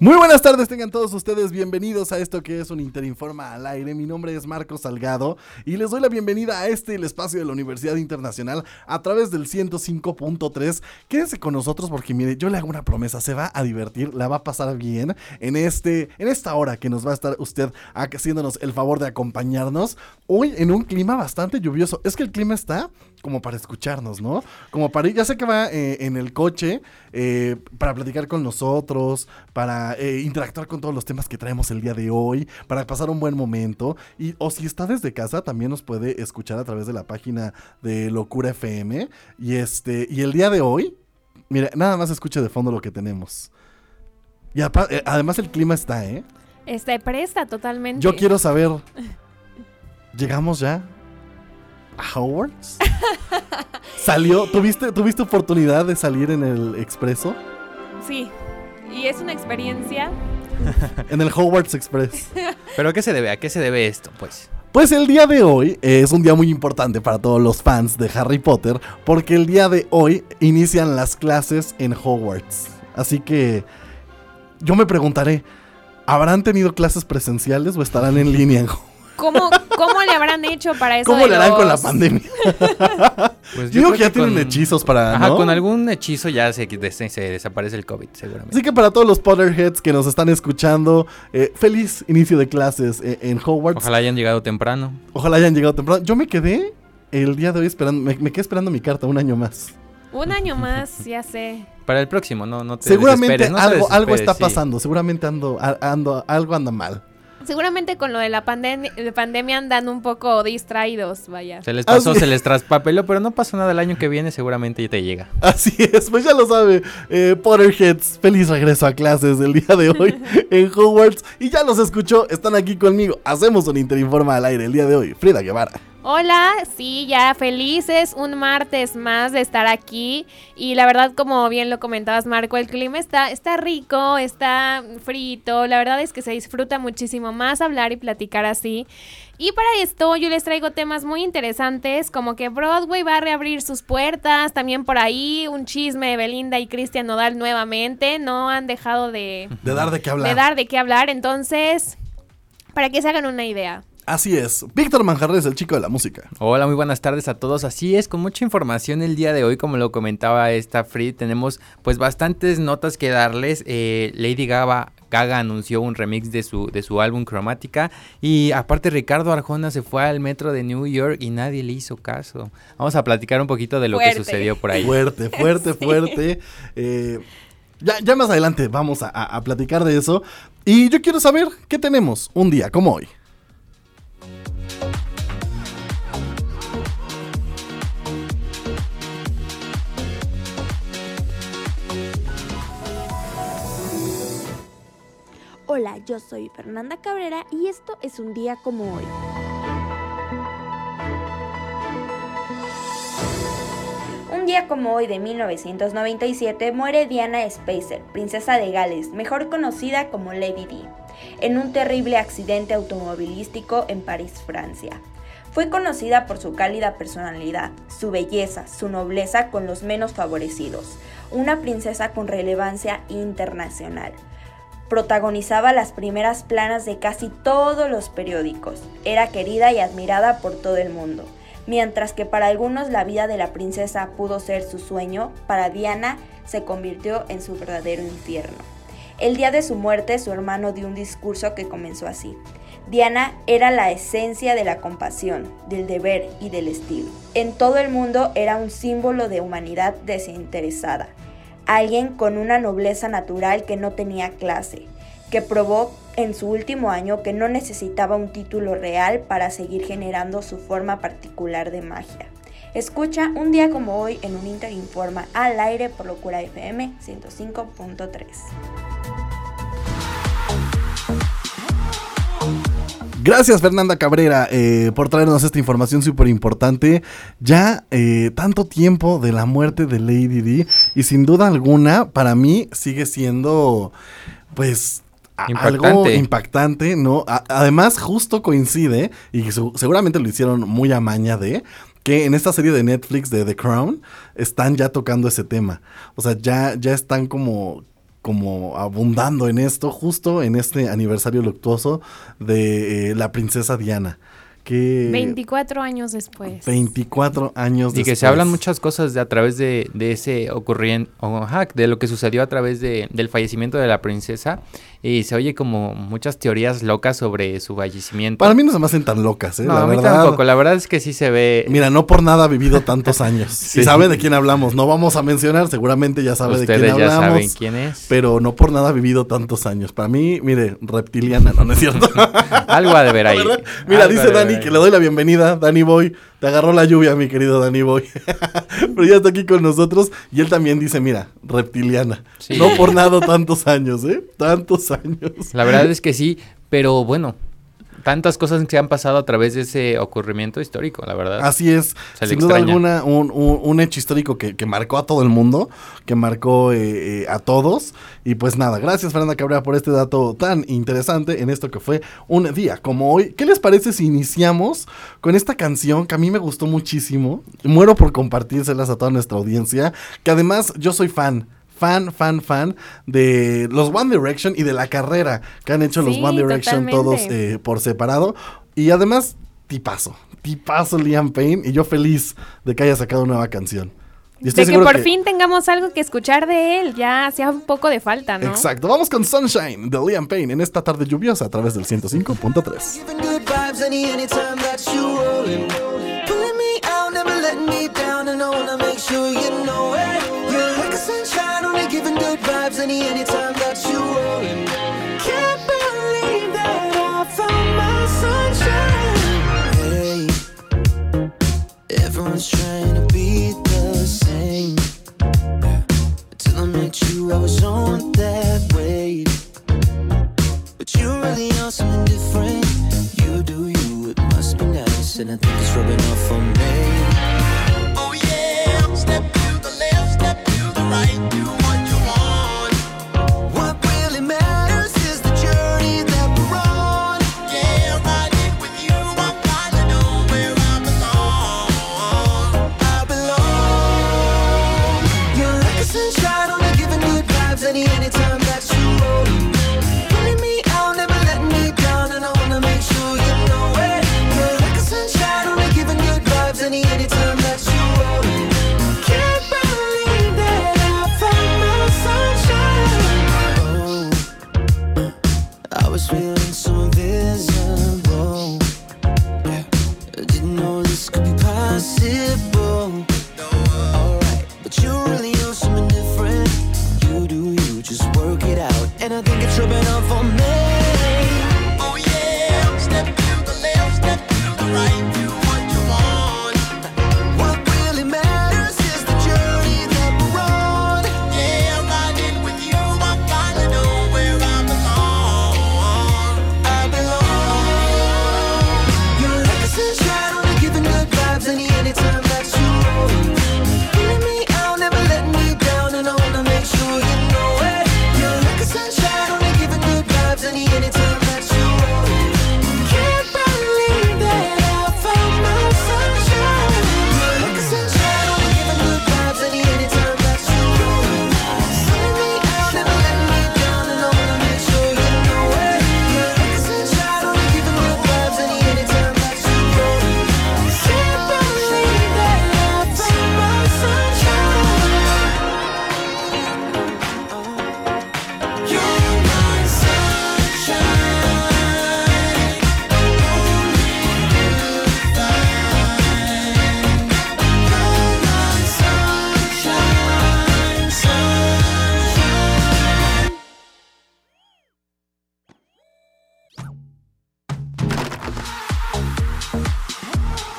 Muy buenas tardes, tengan todos ustedes bienvenidos a esto que es un Interinforma al aire. Mi nombre es Marcos Salgado y les doy la bienvenida a este, el espacio de la Universidad Internacional, a través del 105.3. Quédense con nosotros porque mire, yo le hago una promesa, se va a divertir, la va a pasar bien en, este, en esta hora que nos va a estar usted haciéndonos el favor de acompañarnos. Hoy en un clima bastante lluvioso. Es que el clima está como para escucharnos, ¿no? Como para ir, ya sé que va eh, en el coche eh, para platicar con nosotros, para eh, interactuar con todos los temas que traemos el día de hoy, para pasar un buen momento. Y, o si está desde casa, también nos puede escuchar a través de la página de Locura FM. Y este, y el día de hoy, mire, nada más escuche de fondo lo que tenemos. Y además el clima está, ¿eh? Está presta totalmente. Yo quiero saber. ¿Llegamos ya? Hogwarts? ¿Salió? ¿Tuviste, ¿Tuviste oportunidad de salir en el expreso? Sí, y es una experiencia. en el Hogwarts Express. ¿Pero a qué se debe? ¿A qué se debe esto, pues? Pues el día de hoy es un día muy importante para todos los fans de Harry Potter, porque el día de hoy inician las clases en Hogwarts. Así que yo me preguntaré, ¿habrán tenido clases presenciales o estarán en línea en Hogwarts? ¿Cómo, ¿Cómo le habrán hecho para eso? ¿Cómo le harán con la pandemia? pues yo, digo que ya tienen hechizos para. Ajá, con algún hechizo ya se, desaparece el COVID, seguramente. Así que para todos los Potterheads que nos están escuchando, eh, feliz inicio de clases eh, en Hogwarts. Ojalá hayan llegado temprano. Ojalá hayan llegado temprano. Yo me quedé el día de hoy esperando, me, quedé esperando mi carta un año más. Un año más, ya sé. Para el próximo, no, no te Seguramente algo, algo está pasando, seguramente ando, ando, algo anda mal. Seguramente con lo de la pandemia andan un poco distraídos, vaya. Se les pasó, se les traspapeló, pero no pasó nada el año que viene, seguramente ya te llega. Así es, pues ya lo sabe. Eh, Potterheads, feliz regreso a clases del día de hoy en Hogwarts. Y ya los escuchó, están aquí conmigo. Hacemos un Interinforma al aire el día de hoy. Frida Guevara. Hola, sí, ya felices, un martes más de estar aquí y la verdad como bien lo comentabas Marco, el clima está, está rico, está frito, la verdad es que se disfruta muchísimo más hablar y platicar así. Y para esto yo les traigo temas muy interesantes como que Broadway va a reabrir sus puertas, también por ahí un chisme de Belinda y Cristian Nodal nuevamente, no han dejado de... De dar de qué hablar. De dar de qué hablar, entonces, para que se hagan una idea. Así es, Víctor Manjarres, el chico de la música. Hola, muy buenas tardes a todos. Así es, con mucha información el día de hoy, como lo comentaba esta Free, tenemos pues bastantes notas que darles. Eh, Lady Gaga, Gaga anunció un remix de su, de su álbum Cromática y aparte Ricardo Arjona se fue al metro de New York y nadie le hizo caso. Vamos a platicar un poquito de lo que sucedió por ahí. Fuerte, fuerte, fuerte. Eh, ya, más adelante vamos a platicar de eso. Y yo quiero saber qué tenemos un día como hoy. Hola, yo soy Fernanda Cabrera y esto es un día como hoy. Un día como hoy de 1997 muere Diana Spacer, princesa de Gales, mejor conocida como Lady Di, en un terrible accidente automovilístico en París, Francia. Fue conocida por su cálida personalidad, su belleza, su nobleza con los menos favorecidos, una princesa con relevancia internacional protagonizaba las primeras planas de casi todos los periódicos. Era querida y admirada por todo el mundo. Mientras que para algunos la vida de la princesa pudo ser su sueño, para Diana se convirtió en su verdadero infierno. El día de su muerte, su hermano dio un discurso que comenzó así. Diana era la esencia de la compasión, del deber y del estilo. En todo el mundo era un símbolo de humanidad desinteresada alguien con una nobleza natural que no tenía clase, que probó en su último año que no necesitaba un título real para seguir generando su forma particular de magia. Escucha un día como hoy en un Interinforma al aire por Locura FM 105.3. Gracias Fernanda Cabrera eh, por traernos esta información súper importante. Ya eh, tanto tiempo de la muerte de Lady D y sin duda alguna para mí sigue siendo pues algo impactante, ¿no? además justo coincide y seguramente lo hicieron muy a maña de que en esta serie de Netflix de The Crown están ya tocando ese tema. O sea, ya, ya están como como abundando en esto, justo en este aniversario luctuoso de eh, la princesa Diana. 24 años después. 24 años después. Y que se hablan muchas cosas de a través de, de ese ocurriente, de lo que sucedió a través de, del fallecimiento de la princesa. Y se oye como muchas teorías locas sobre su fallecimiento. Para mí no se me hacen tan locas, ¿eh? No, a mí tampoco. La verdad es que sí se ve. Mira, no por nada ha vivido tantos años. Si sabe de quién hablamos. No vamos a mencionar, seguramente ya sabe de quién hablamos. Ya saben quién es. Pero no por nada ha vivido tantos años. Para mí, mire, reptiliana, ¿no, ¿No es cierto? Algo ha de ver ahí. Mira, dice Dani que le doy la bienvenida. Dani Boy, te agarró la lluvia, mi querido Dani Boy. Pero ya está aquí con nosotros. Y él también dice, mira, reptiliana. No por nada tantos años, ¿eh? Tantos años. La verdad es que sí, pero bueno, tantas cosas que han pasado a través de ese ocurrimiento histórico, la verdad. Así es, sin duda alguna, un, hecho histórico que, marcó a todo el mundo, que marcó eh, eh, a todos. Y pues nada, gracias Fernanda Cabrera por este dato tan interesante en esto que fue un día como hoy. ¿Qué les parece si iniciamos con esta canción que a mí me gustó muchísimo? Muero por compartírselas a toda nuestra audiencia, que además yo soy fan fan, fan, fan de los One Direction y de la carrera que han hecho los One Direction todos eh, por separado. Y además, tipazo, tipazo Liam Payne y yo feliz de que haya sacado una nueva canción. de que por fin tengamos algo que escuchar de él, ya hacía un poco de falta, ¿no? Exacto, vamos con Sunshine de Liam Payne en esta tarde lluviosa a través del 105.3. good vibes any anytime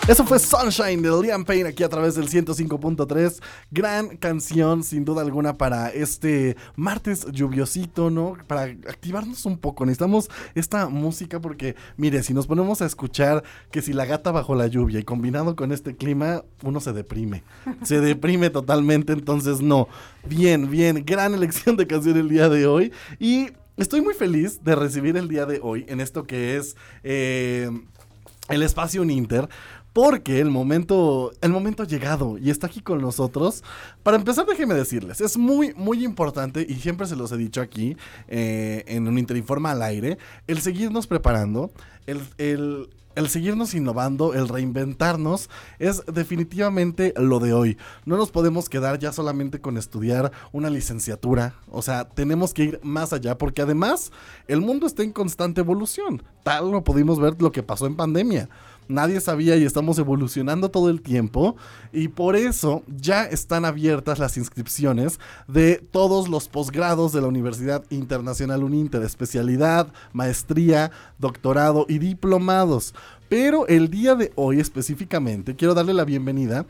Eso fue Sunshine de Liam Payne aquí a través del 105.3. Gran canción, sin duda alguna, para este martes lluviosito, ¿no? Para activarnos un poco. Necesitamos esta música porque, mire, si nos ponemos a escuchar que si la gata bajo la lluvia y combinado con este clima, uno se deprime. Se deprime totalmente, entonces no. Bien, bien, gran elección de canción el día de hoy. Y estoy muy feliz de recibir el día de hoy en esto que es... Eh, el espacio Uninter, porque el momento, el momento ha llegado y está aquí con nosotros. Para empezar, déjenme decirles, es muy, muy importante, y siempre se los he dicho aquí, eh, en un Interinforma al aire, el seguirnos preparando, el, el, el seguirnos innovando, el reinventarnos, es definitivamente lo de hoy. No nos podemos quedar ya solamente con estudiar una licenciatura, o sea, tenemos que ir más allá, porque además el mundo está en constante evolución. Tal lo pudimos ver lo que pasó en pandemia nadie sabía y estamos evolucionando todo el tiempo y por eso ya están abiertas las inscripciones de todos los posgrados de la Universidad Internacional Uninter, especialidad, maestría, doctorado y diplomados. Pero el día de hoy específicamente quiero darle la bienvenida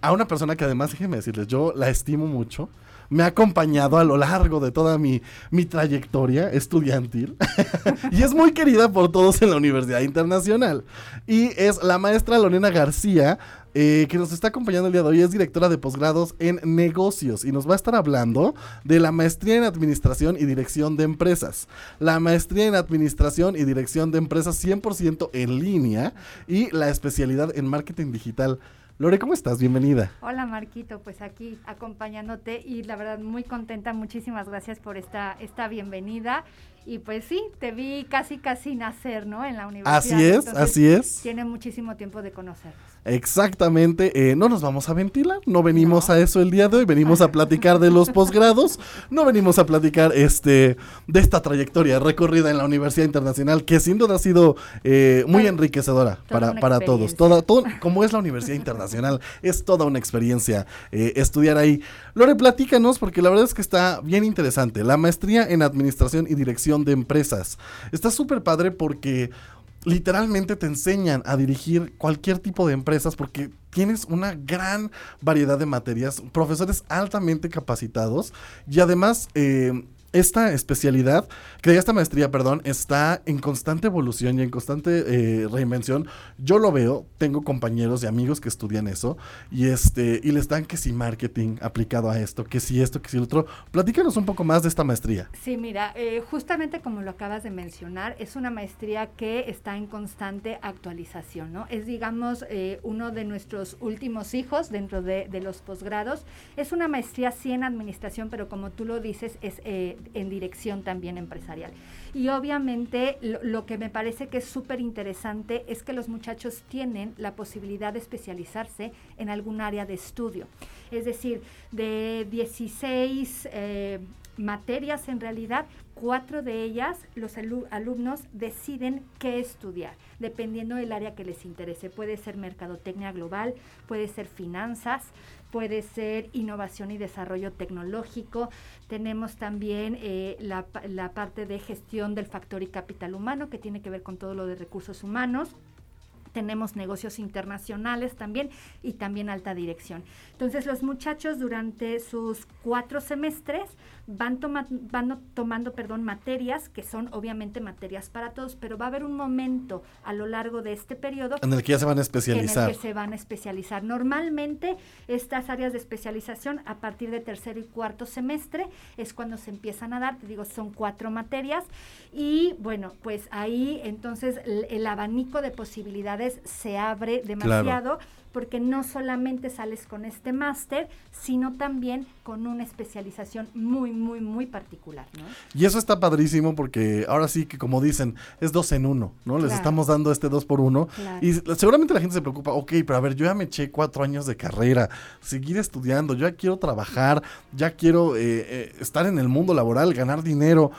a una persona que además, déjenme decirles, yo la estimo mucho me ha acompañado a lo largo de toda mi, mi trayectoria estudiantil y es muy querida por todos en la Universidad Internacional. Y es la maestra Lorena García, eh, que nos está acompañando el día de hoy, es directora de posgrados en negocios y nos va a estar hablando de la maestría en administración y dirección de empresas. La maestría en administración y dirección de empresas 100% en línea y la especialidad en marketing digital. Lore, ¿cómo estás? Bienvenida. Hola Marquito, pues aquí acompañándote y la verdad muy contenta, muchísimas gracias por esta, esta bienvenida. Y pues sí, te vi casi casi nacer, ¿no? En la universidad. Así es, así es. Tiene muchísimo tiempo de conocernos. Exactamente, eh, no nos vamos a ventilar, no venimos a eso el día de hoy, venimos a platicar de los posgrados, no venimos a platicar este de esta trayectoria recorrida en la Universidad Internacional que sin duda ha sido eh, muy enriquecedora para, para todos, toda, todo, como es la Universidad Internacional, es toda una experiencia eh, estudiar ahí. Lore, platícanos porque la verdad es que está bien interesante, la maestría en Administración y Dirección de Empresas, está súper padre porque literalmente te enseñan a dirigir cualquier tipo de empresas porque tienes una gran variedad de materias, profesores altamente capacitados y además eh, esta especialidad, que esta maestría, perdón, está en constante evolución y en constante eh, reinvención. Yo lo veo, tengo compañeros y amigos que estudian eso y este y les dan que si marketing aplicado a esto, que si esto, que si lo otro. Platícanos un poco más de esta maestría. Sí, mira, eh, justamente como lo acabas de mencionar, es una maestría que está en constante actualización, ¿no? Es, digamos, eh, uno de nuestros últimos hijos dentro de, de, los posgrados. Es una maestría sí en administración, pero como tú lo dices, es en dirección también empresarial. Y obviamente lo, que me parece que es súper interesante es que los muchachos tienen la posibilidad de especializarse en algún área de estudio. Es decir, de 16 eh, materias en realidad, cuatro de ellas los alumnos deciden qué estudiar, dependiendo del área que les interese. Puede ser mercadotecnia global, puede ser finanzas, puede ser innovación y desarrollo tecnológico. Tenemos también eh, la, la parte de gestión del factor y capital humano, que tiene que ver con todo lo de recursos humanos tenemos negocios internacionales también y también alta dirección. Entonces los muchachos durante sus cuatro semestres van, van tomando perdón, materias que son obviamente materias para todos, pero va a haber un momento a lo largo de este periodo en el que ya se van a especializar. En el que se van a especializar. Normalmente estas áreas de especialización a partir de tercero y cuarto semestre es cuando se empiezan a dar, te digo, son cuatro materias y bueno, pues ahí entonces el, abanico de posibilidades se abre demasiado porque no solamente sales con este máster, sino también con una especialización muy, muy, muy particular. ¿no? Y eso está padrísimo porque ahora sí que como dicen, es dos en uno, ¿no? Les estamos dando este dos por uno. Y seguramente la gente se preocupa, ok, pero a ver, yo ya me eché cuatro años de carrera, seguir estudiando, yo ya quiero trabajar, ya quiero eh, eh, estar en el mundo laboral, ganar dinero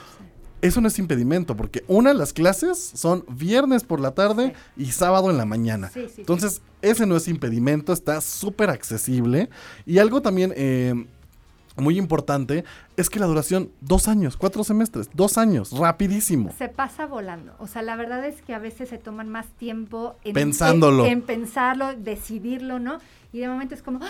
eso no es impedimento, porque una, las clases son viernes por la tarde y sábado en la mañana. Entonces, ese no es impedimento, está súper accesible. Y algo también... Eh, muy importante es que la duración, dos años, cuatro semestres, dos años, rapidísimo. Se pasa volando. O sea, la verdad es que a veces se toman más tiempo en, Pensándolo. en, en pensarlo, decidirlo, ¿no? Y de momento es como, ¡Ah!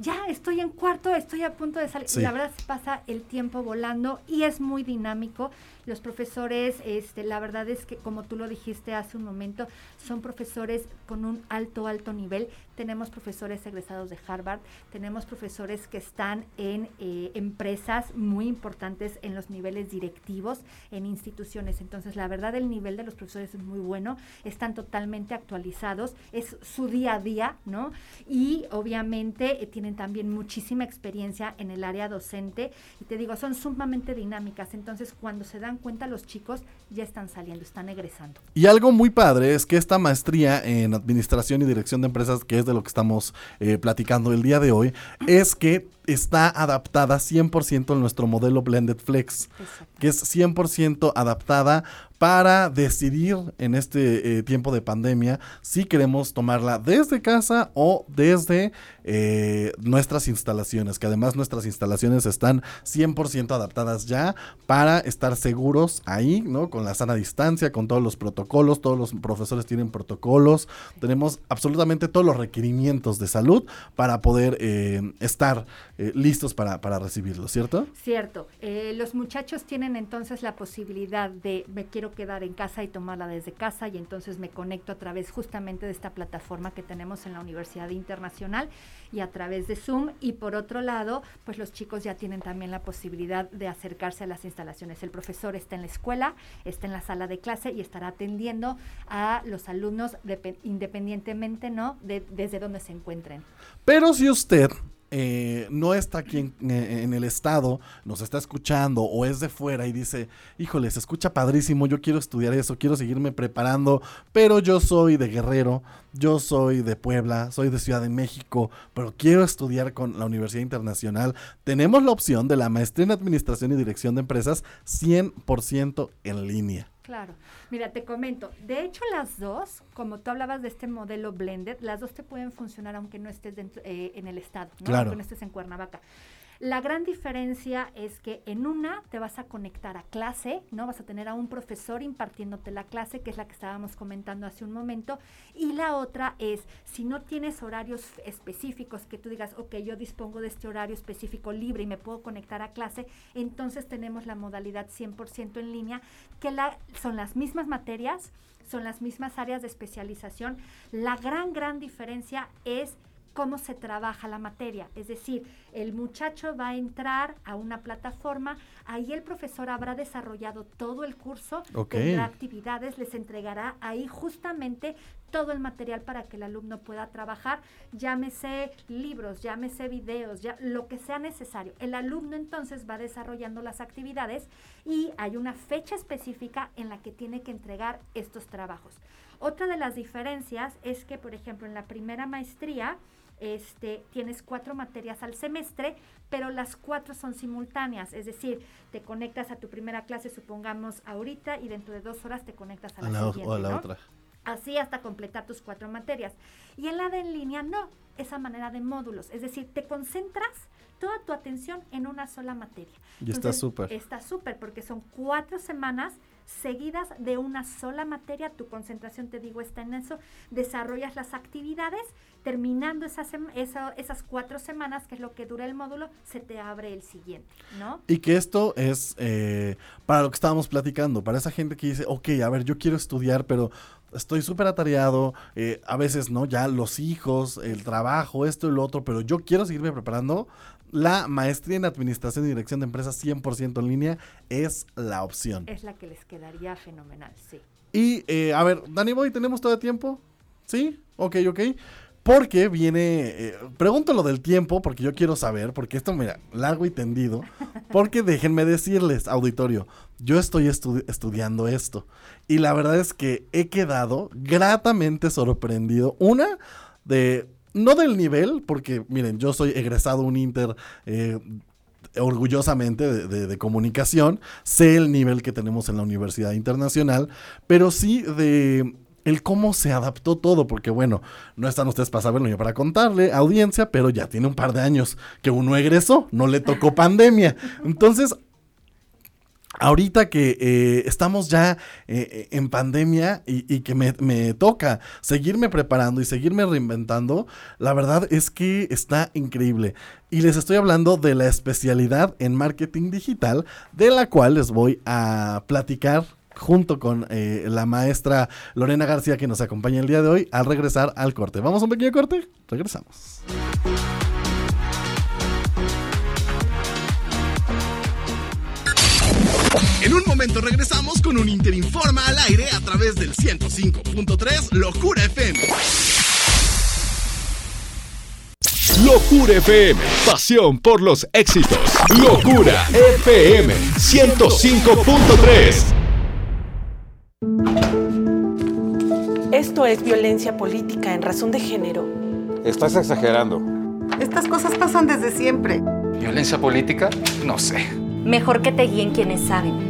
ya estoy en cuarto, estoy a punto de salir. Sí. La verdad se pasa el tiempo volando y es muy dinámico. Los profesores, este, la verdad es que como tú lo dijiste hace un momento, son profesores con un alto, alto nivel. Tenemos profesores egresados de Harvard, tenemos profesores que están en eh, empresas muy importantes en los niveles directivos, en instituciones. Entonces, la verdad, el nivel de los profesores es muy bueno, están totalmente actualizados, es su día a día, ¿no? Y obviamente eh, tienen también muchísima experiencia en el área docente y te digo, son sumamente dinámicas. Entonces, cuando se dan cuenta los chicos, ya están saliendo, están egresando. Y algo muy padre es que esta maestría en administración y dirección de empresas, que es de lo que estamos eh, platicando el día de hoy, es que está adaptada 100% en nuestro modelo Blended Flex, que es 100% adaptada para decidir en este eh, tiempo de pandemia si queremos tomarla desde casa o desde eh, nuestras instalaciones, que además nuestras instalaciones están 100% adaptadas ya para estar seguros ahí, ¿no? Con la sana distancia, con todos los protocolos, todos los profesores tienen protocolos, tenemos absolutamente todos los requerimientos de salud para poder eh, estar eh, listos para, para recibirlo, ¿cierto? Cierto. Eh, los muchachos tienen entonces la posibilidad de me quiero quedar en casa y tomarla desde casa y entonces me conecto a través justamente de esta plataforma que tenemos en la Universidad Internacional y a través de Zoom. Y por otro lado, pues los chicos ya tienen también la posibilidad de acercarse a las instalaciones. El profesor está en la escuela, está en la sala de clase y estará atendiendo a los alumnos depe- independientemente, ¿no? De, desde donde se encuentren. Pero si usted eh, no está aquí en, eh, en el estado, nos está escuchando o es de fuera y dice, híjole, se escucha padrísimo, yo quiero estudiar eso, quiero seguirme preparando, pero yo soy de Guerrero, yo soy de Puebla, soy de Ciudad de México, pero quiero estudiar con la Universidad Internacional, tenemos la opción de la maestría en Administración y Dirección de Empresas 100% en línea. Claro. Mira, te comento. De hecho, las dos, como tú hablabas de este modelo blended, las dos te pueden funcionar aunque no estés dentro, eh, en el estado, ¿no? Claro. aunque no estés en Cuernavaca. La gran diferencia es que en una te vas a conectar a clase, ¿no? Vas a tener a un profesor impartiéndote la clase, que es la que estábamos comentando hace un momento, y la otra es, si no tienes horarios específicos, que tú digas, ok, yo dispongo de este horario específico libre y me puedo conectar a clase, entonces tenemos la modalidad 100% en línea, que la, son las mismas materias, son las mismas áreas de especialización. La gran, gran diferencia es cómo se trabaja la materia. Es decir, el muchacho va a entrar a una plataforma, ahí el profesor habrá desarrollado todo el curso, tendrá actividades, les entregará ahí justamente todo el material para que el alumno pueda trabajar, llámese libros, llámese videos, ya, lo que sea necesario. El alumno entonces va desarrollando las actividades y hay una fecha específica en la que tiene que entregar estos trabajos. Otra de las diferencias es que, por ejemplo, en la primera maestría, este, tienes cuatro materias al semestre, pero las cuatro son simultáneas, es decir, te conectas a tu primera clase, supongamos ahorita, y dentro de dos horas te conectas a la, A la, o- siguiente, o a la ¿no? otra. Así hasta completar tus cuatro materias. Y en la de en línea no, esa manera de módulos, es decir, te concentras toda tu atención en una sola materia. Y está súper. Está súper porque son cuatro semanas seguidas de una sola materia, tu concentración, te digo, está en eso, desarrollas las actividades, terminando esas, esas cuatro semanas, que es lo que dura el módulo, se te abre el siguiente, ¿no? Y que esto es eh, para lo que estábamos platicando, para esa gente que dice, ok, a ver, yo quiero estudiar, pero estoy súper atareado, eh, a veces, ¿no? Ya los hijos, el trabajo, esto y lo otro, pero yo quiero seguirme preparando. La maestría en Administración y Dirección de Empresas 100% en línea es la opción. Es la que les quedaría fenomenal, sí. Y, eh, a ver, Dani Boy, ¿tenemos todo el tiempo? ¿Sí? Ok, ok. Porque viene, eh, pregunto lo del tiempo, porque yo quiero saber, porque esto, mira, largo y tendido, porque déjenme decirles, auditorio, yo estoy estu- estudiando esto, y la verdad es que he quedado gratamente sorprendido, una, de, no del nivel, porque miren, yo soy egresado un Inter, eh, orgullosamente de, de- comunicación, sé el nivel que tenemos en la Universidad Internacional, pero sí de el cómo se adaptó todo, porque bueno, no están ustedes para saberlo yo para contarle, audiencia, pero ya tiene un par de años que uno egresó, no le tocó pandemia. Entonces, Ahorita que eh, estamos ya eh, en pandemia y, que me, toca seguirme preparando y seguirme reinventando, la verdad es que está increíble. Y les estoy hablando de la especialidad en marketing digital, de la cual les voy a platicar junto con eh, la maestra Lorena García que nos acompaña el día de hoy al regresar al corte. ¿Vamos a un pequeño corte? Regresamos. Momento regresamos con un Interinforma al aire a través del 105.3 Locura FM. Locura FM, pasión por los éxitos. Locura FM 105.3. Esto es violencia política en razón de género. Estás exagerando. Estas cosas pasan desde siempre. ¿Violencia política? No sé. Mejor que te guíen quienes saben.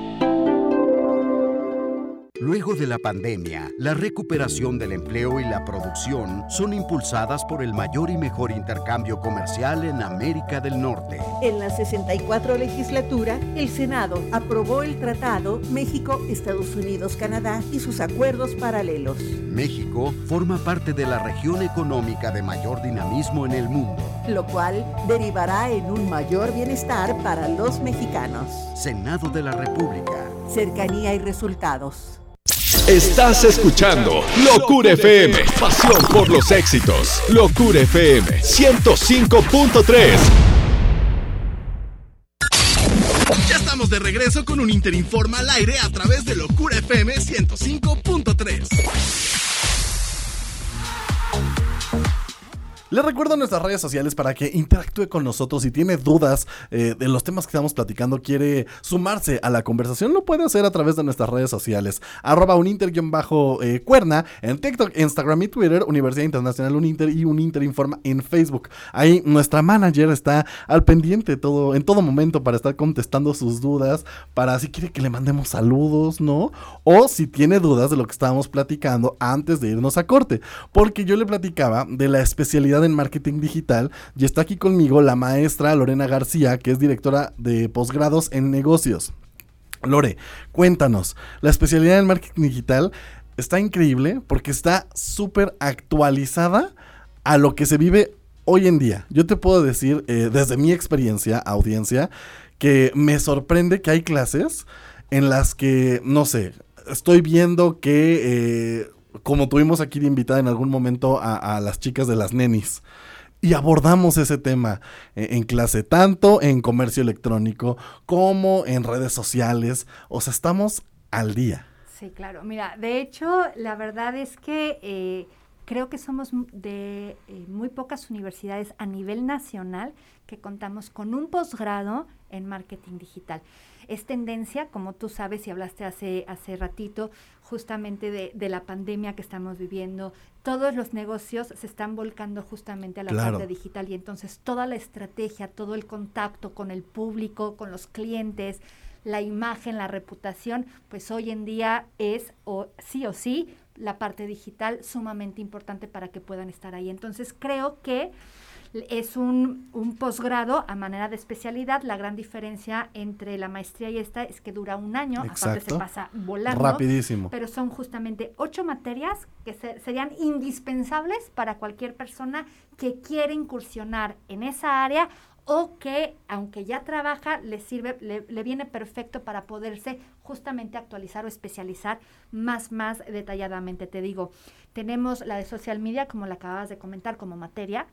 Luego de la pandemia, la recuperación del empleo y la producción son impulsadas por el mayor y mejor intercambio comercial en América del Norte. En la 64 legislatura, el Senado aprobó el Tratado México-Estados Unidos-Canadá y sus acuerdos paralelos. México forma parte de la región económica de mayor dinamismo en el mundo, lo cual derivará en un mayor bienestar para los mexicanos. Senado de la República. Cercanía y resultados. Estás escuchando Locura FM, pasión por los éxitos. Locura FM 105.3. Ya estamos de regreso con un Interinforma al aire a través de Locura FM 105.3. Les recuerdo nuestras redes sociales para que interactúe con nosotros. Si tiene dudas eh, de los temas que estamos platicando, quiere sumarse a la conversación, lo puede hacer a través de nuestras redes sociales. Arroba uninter-cuerna en TikTok, Instagram y Twitter, Universidad Internacional Uninter y Uninter Informa en Facebook. Ahí nuestra manager está al pendiente todo, en todo momento para estar contestando sus dudas, para si quiere que le mandemos saludos, ¿no? O si tiene dudas de lo que estábamos platicando antes de irnos a corte. Porque yo le platicaba de la especialidad en marketing digital y está aquí conmigo la maestra Lorena García, que es directora de posgrados en negocios. Lore, cuéntanos, la especialidad en marketing digital está increíble porque está súper actualizada a lo que se vive hoy en día. Yo te puedo decir, eh, desde mi experiencia, audiencia, que me sorprende que hay clases en las que, no sé, estoy viendo que eh, como tuvimos aquí de invitada en algún momento a, las chicas de las nenis. Y abordamos ese tema eh, en, clase, tanto en comercio electrónico como en redes sociales. O sea, estamos al día. Sí, claro. Mira, de hecho, la verdad es que eh, creo que somos de eh, muy pocas universidades a nivel nacional que contamos con un posgrado en marketing digital. Es tendencia, como tú sabes y hablaste hace, hace ratito, justamente de, la pandemia que estamos viviendo. Todos los negocios se están volcando justamente a la parte digital y entonces toda la estrategia, todo el contacto con el público, con los clientes, la imagen, la reputación, pues hoy en día es o sí o sí la parte digital sumamente importante para que puedan estar ahí. Entonces creo que es un, un posgrado a manera de especialidad. La gran diferencia entre la maestría y esta es que dura un año, aparte se pasa volando. Rapidísimo. Pero son justamente ocho materias que serían indispensables para cualquier persona que quiere incursionar en esa área o que, aunque ya trabaja, le sirve, le, le, viene perfecto para poderse justamente actualizar o especializar más, más detalladamente. Te digo, tenemos la de social media, como la acababas de comentar, como materia,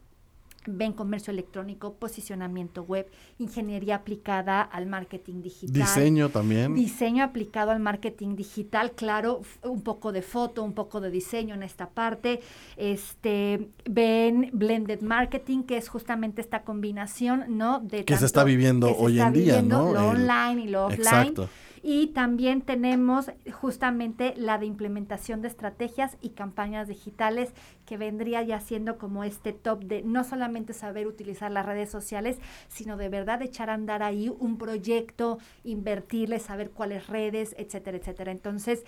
ven comercio electrónico, posicionamiento web, ingeniería aplicada al marketing digital. Diseño también. Diseño aplicado al marketing digital, claro, un poco de foto, un poco de diseño en esta parte. Este, ven blended marketing, que es justamente esta combinación, ¿no? De que se está viviendo hoy en día, ¿no? Lo online y lo offline. Exacto Y también tenemos justamente la de implementación de estrategias y campañas digitales que vendría ya siendo como este top de no solamente saber utilizar las redes sociales, sino de verdad echar a andar ahí un proyecto, invertirle, saber cuáles redes, etcétera, etcétera. Entonces,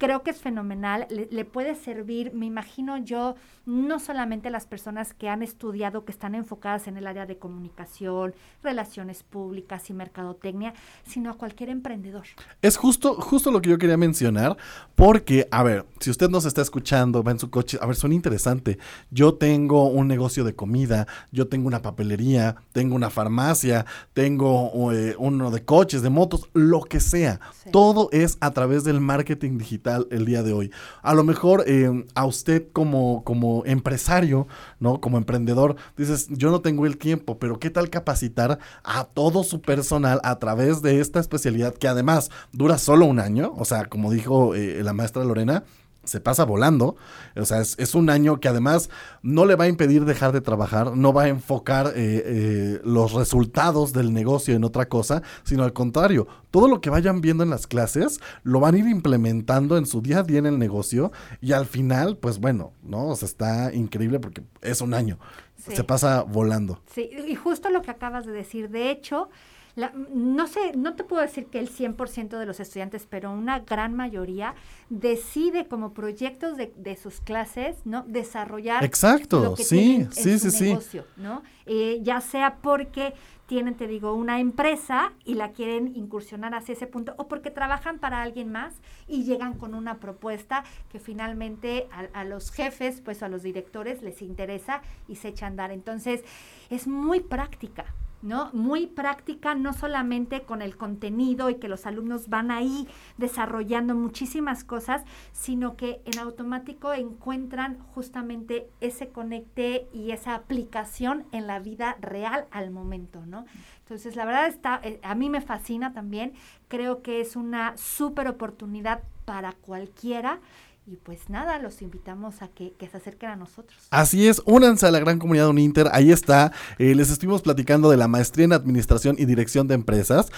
creo que es fenomenal, le, puede servir, me imagino yo, no solamente las personas que han estudiado, que están enfocadas en el área de comunicación, relaciones públicas y mercadotecnia, sino a cualquier emprendedor. Es justo, justo lo que yo quería mencionar, porque, a ver, si usted nos está escuchando, va en su coche, a ver, suena interesante. Yo tengo un negocio de comida, yo tengo una papelería, tengo una farmacia, tengo eh, uno de coches, de motos, lo que sea. Todo es a través del marketing digital el día de hoy. A lo mejor eh, a usted como, como empresario, ¿no? Como emprendedor, dices, yo no tengo el tiempo, pero ¿qué tal capacitar a todo su personal a través de esta especialidad que además dura solo un año? O sea, como dijo eh, la maestra Lorena, se pasa volando. O sea, es, un año que además no le va a impedir dejar de trabajar, no va a enfocar eh, eh, los resultados del negocio en otra cosa, sino al contrario, todo lo que vayan viendo en las clases lo van a ir implementando en su día a día en el negocio y al final, pues bueno, ¿no? O sea, está increíble porque es un año. Se pasa volando. Sí, y justo lo que acabas de decir, de hecho, no sé, no te puedo decir que el 100% de los estudiantes, pero una gran mayoría decide como proyectos de, de sus clases, ¿no? Desarrollar Exacto, lo que sí, sí, sí, negocio, ¿no? Eh, ya sea porque tienen, te digo, una empresa y la quieren incursionar hacia ese punto, o porque trabajan para alguien más y llegan con una propuesta que finalmente a, a los jefes, pues a los directores les interesa y se echa a andar. Entonces, es muy práctica. ¿No? Muy práctica, no solamente con el contenido y que los alumnos van ahí desarrollando muchísimas cosas, sino que en automático encuentran justamente ese conecte y esa aplicación en la vida real al momento, ¿no? Entonces, la verdad está, eh, a mí me fascina también, creo que es una súper oportunidad para cualquiera y pues nada, los invitamos a que, se acerquen a nosotros. Así es, únanse a la gran comunidad Uninter, ahí está. Eh, les estuvimos platicando de la maestría en Administración y Dirección de Empresas.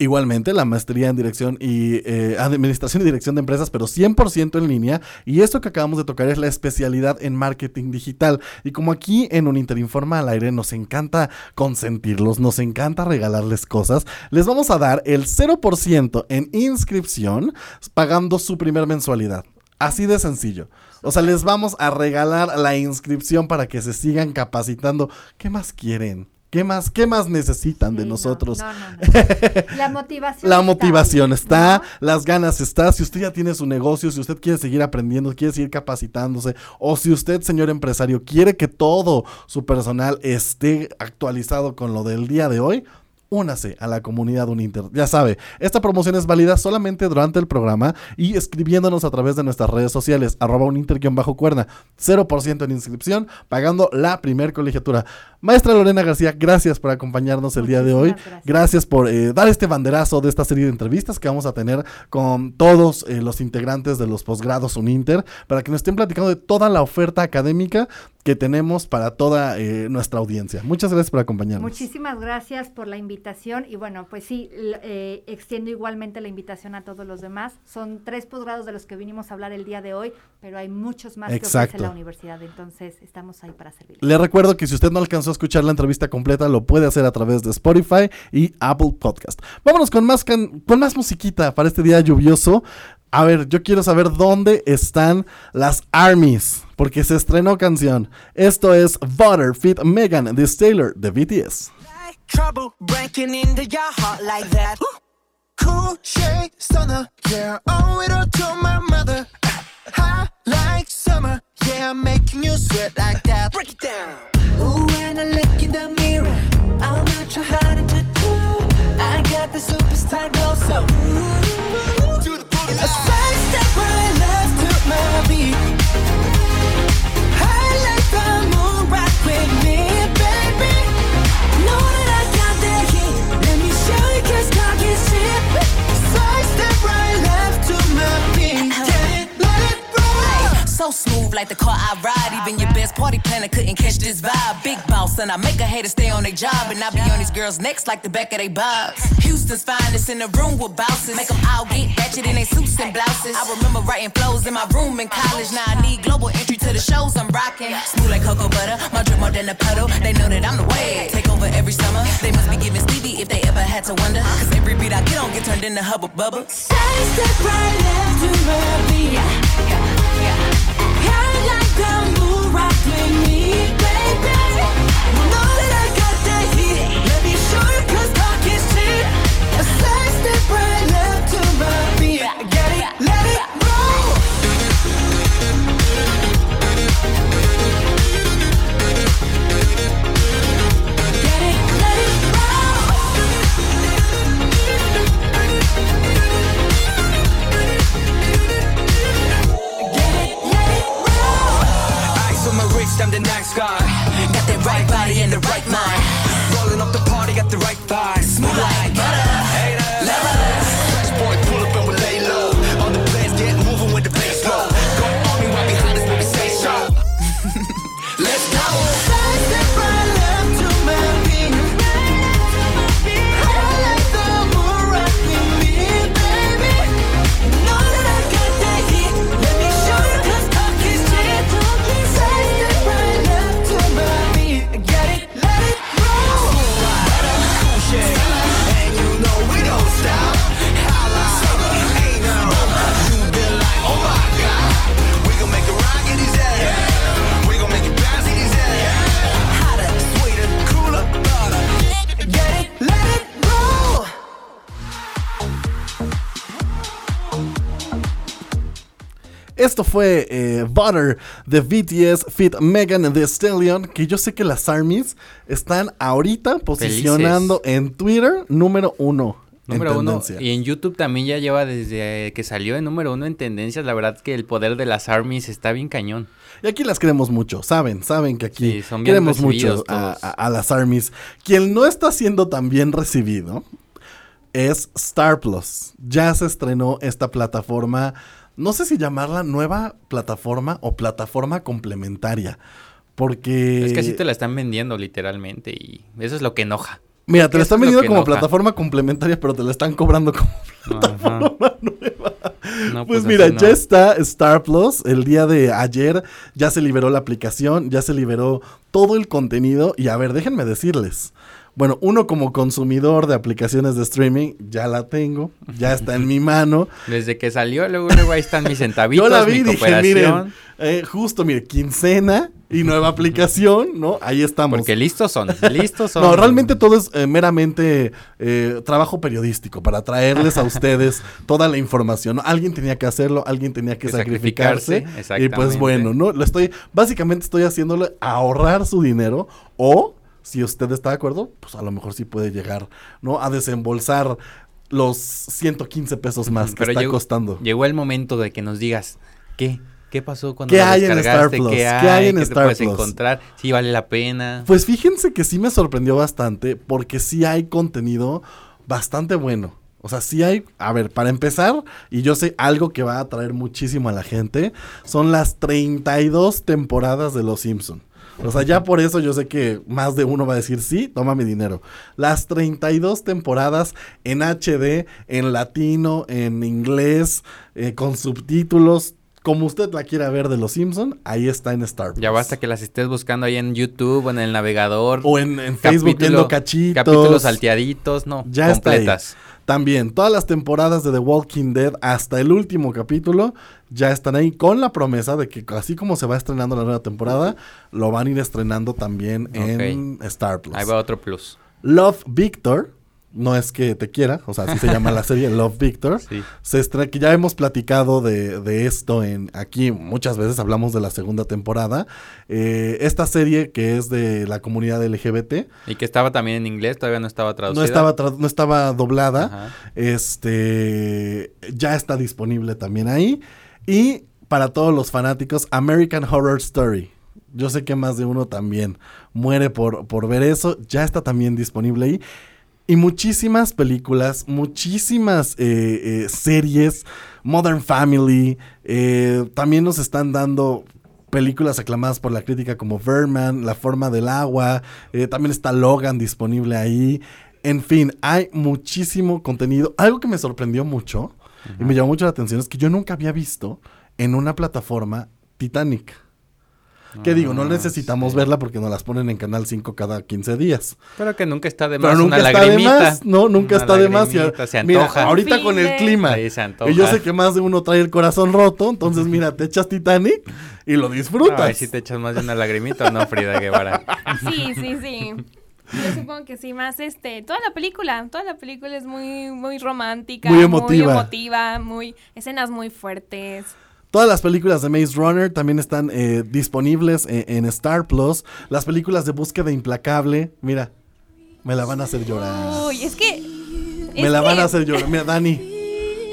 Igualmente, la maestría en dirección y eh, administración y dirección de empresas, pero 100% en línea. Y esto que acabamos de tocar es la especialidad en marketing digital. Y como aquí en un Interinforma al aire nos encanta consentirlos, nos encanta regalarles cosas, les vamos a dar el 0% en inscripción pagando su primer mensualidad. Así de sencillo. O sea, les vamos a regalar la inscripción para que se sigan capacitando. ¿Qué más quieren? ¿Qué más, qué más necesitan de nosotros? la motivación. La motivación está, las ganas está. Si usted ya tiene su negocio, si usted quiere seguir aprendiendo, quiere seguir capacitándose, o si usted, señor empresario, quiere que todo su personal esté actualizado con lo del día de hoy, únase a la comunidad Uninter. Ya sabe, esta promoción es válida solamente durante el programa y escribiéndonos a través de nuestras redes sociales, arroba uninter-cuerna, 0% en inscripción, pagando la primer colegiatura. Maestra Lorena García, gracias por acompañarnos el día de hoy. Gracias, por eh, dar este banderazo de esta serie de entrevistas que vamos a tener con todos eh, los integrantes de los posgrados Uninter, para que nos estén platicando de toda la oferta académica que tenemos para toda eh, nuestra audiencia. Muchas gracias por acompañarnos. Muchísimas gracias por la invitación y bueno, pues sí, eh, extiendo igualmente la invitación a todos los demás. Son tres posgrados de los que vinimos a hablar el día de hoy, pero hay muchos más que ofrece la universidad, entonces estamos ahí para servir. Le recuerdo que si usted no alcanzó a escuchar la entrevista completa, lo puede hacer a través de Spotify y Apple Podcast. Vámonos con más, con más musiquita para este día lluvioso. A ver, yo quiero saber dónde están las armies, porque se estrenó canción. Esto es Butter Fit Megan The Taylor de BTS. In the I'm not too hard to do. I got the superstar. Ooh, So smooth like the car Best party planner couldn't catch this vibe. Big boss, and I make a hater stay on their job. And I be on these girls' necks like the back of their bobs. Houston's finest in the room with bouncers. Make them all get ratchet in their suits and blouses. I remember writing flows in my room in college. Now I need global entry to the shows I'm rocking. Smooth like cocoa butter, my drip more than a puddle. They know that I'm the way. Take over every summer. They must be giving Stevie if they ever had to wonder. Cause every beat I get on get turned into hubba bubba. Side step right left to my the. Got that right body and the right mind. Esto fue eh, Butter de BTS Fit Megan Thee Stallion, que yo sé que las ARMYs están ahorita posicionando en Twitter número uno. en Número uno. tendencia. Y en YouTube también ya lleva desde que salió en número uno en tendencias. La verdad que el poder de las armies está bien cañón. Y aquí las queremos mucho, saben, saben que aquí Sí, son bien queremos mucho a- a las armies. Quien no está siendo tan bien recibido es Star Plus. Ya se estrenó esta plataforma, no sé si llamarla nueva plataforma o plataforma complementaria, porque... Es que así te la están vendiendo literalmente y eso es lo que enoja. Mira, te la están vendiendo como enoja. plataforma complementaria, pero te la están cobrando como Ajá. No, Pues, pues mira, no. ya está Star Plus. El día de ayer ya se liberó la aplicación, ya se liberó todo el contenido. Y a ver, déjenme decirles. Bueno, uno como consumidor de aplicaciones de streaming, ya la tengo, ya está en mi mano. Desde que salió, luego, luego ahí están mis centavitos, Yo la vi mi y dije, miren, eh, justo, mire, quincena y nueva aplicación, ¿no? Ahí estamos. Porque listos son, listos son. No, realmente todo es eh, meramente eh, trabajo periodístico para traerles a ustedes toda la información. ¿no? Alguien tenía que hacerlo, alguien tenía que Que sacrificarse. sacrificarse, Y pues bueno, ¿no? Lo estoy, básicamente estoy haciéndole ahorrar su dinero o, si usted está de acuerdo, pues a lo mejor sí puede llegar, ¿no? A desembolsar los 115 pesos más que Pero está llegó, costando. llegó el momento de que nos digas, ¿qué? ¿Qué pasó cuando ¿Qué hay en Star? Plus? ¿Qué ¿Qué hay? hay en ¿Qué Star te puedes Plus? encontrar? Sí, vale la pena. Pues fíjense que sí me sorprendió bastante porque sí hay contenido bastante bueno. O sea, sí hay, a ver, para empezar, y yo sé algo que va a atraer muchísimo a la gente, son las 32 temporadas de Los Simpson. O sea, ya por eso yo sé que más de uno va a decir, sí, toma mi dinero. Las 32 temporadas en HD, en latino, en inglés, eh, con subtítulos, como usted la quiera ver de Los Simpson, ahí está en Star Plus. Ya basta que las estés buscando ahí en YouTube o en el navegador. O en, en Facebook Capítulo- viendo cachitos. Capítulos salteaditos, no, Ya completas. está ahí. También, todas las temporadas de The Walking Dead hasta el último capítulo ya están ahí con la promesa de que así como se va estrenando la nueva temporada, lo van a ir estrenando también en Star Plus. Ahí va otro plus. Love Victor, no es que te quiera, o sea, así se llama la serie Love Victor. Se estre- que ya hemos platicado de, de esto en aquí muchas veces hablamos de la segunda temporada. Eh, esta serie que es de la comunidad LGBT, Y que estaba también en inglés, todavía no estaba traducida. no estaba, tra- no estaba doblada. Ajá. Este ya está disponible también ahí. Y para todos los fanáticos, American Horror Story. Yo sé que más de uno también muere por, por ver eso. Ya está también disponible ahí. Y muchísimas películas, muchísimas eh, eh, series, Modern Family, eh, también nos están dando películas aclamadas por la crítica como Verman, La forma del agua, eh, también está Logan disponible ahí. En fin, hay muchísimo contenido. Algo que me sorprendió mucho y me llamó mucho la atención es que yo nunca había visto en una plataforma Titanic. Que digo, no Ah, necesitamos verla porque nos las ponen en Canal 5 cada 15 días. Pero que nunca está de Pero más nunca una está de lagrimita. más, no, nunca Una está de más. mira, ahorita con el clima. Sí, se antoja. Y yo sé que más de uno trae el corazón roto, entonces mira, te echas Titanic y lo disfrutas. Ay, si te echas más de una lagrimita no, Frida Guevara. Sí, sí, sí. Yo supongo que sí, más este, toda la película, toda la película es muy, muy romántica, Muy emotiva. muy emotiva, muy, escenas muy fuertes. Todas las películas de Maze Runner también están eh, disponibles en, en Star Plus. Las películas de Búsqueda Implacable, mira, me la van a hacer llorar. Uy, es que... me es la van a hacer llorar. Mira, Dani,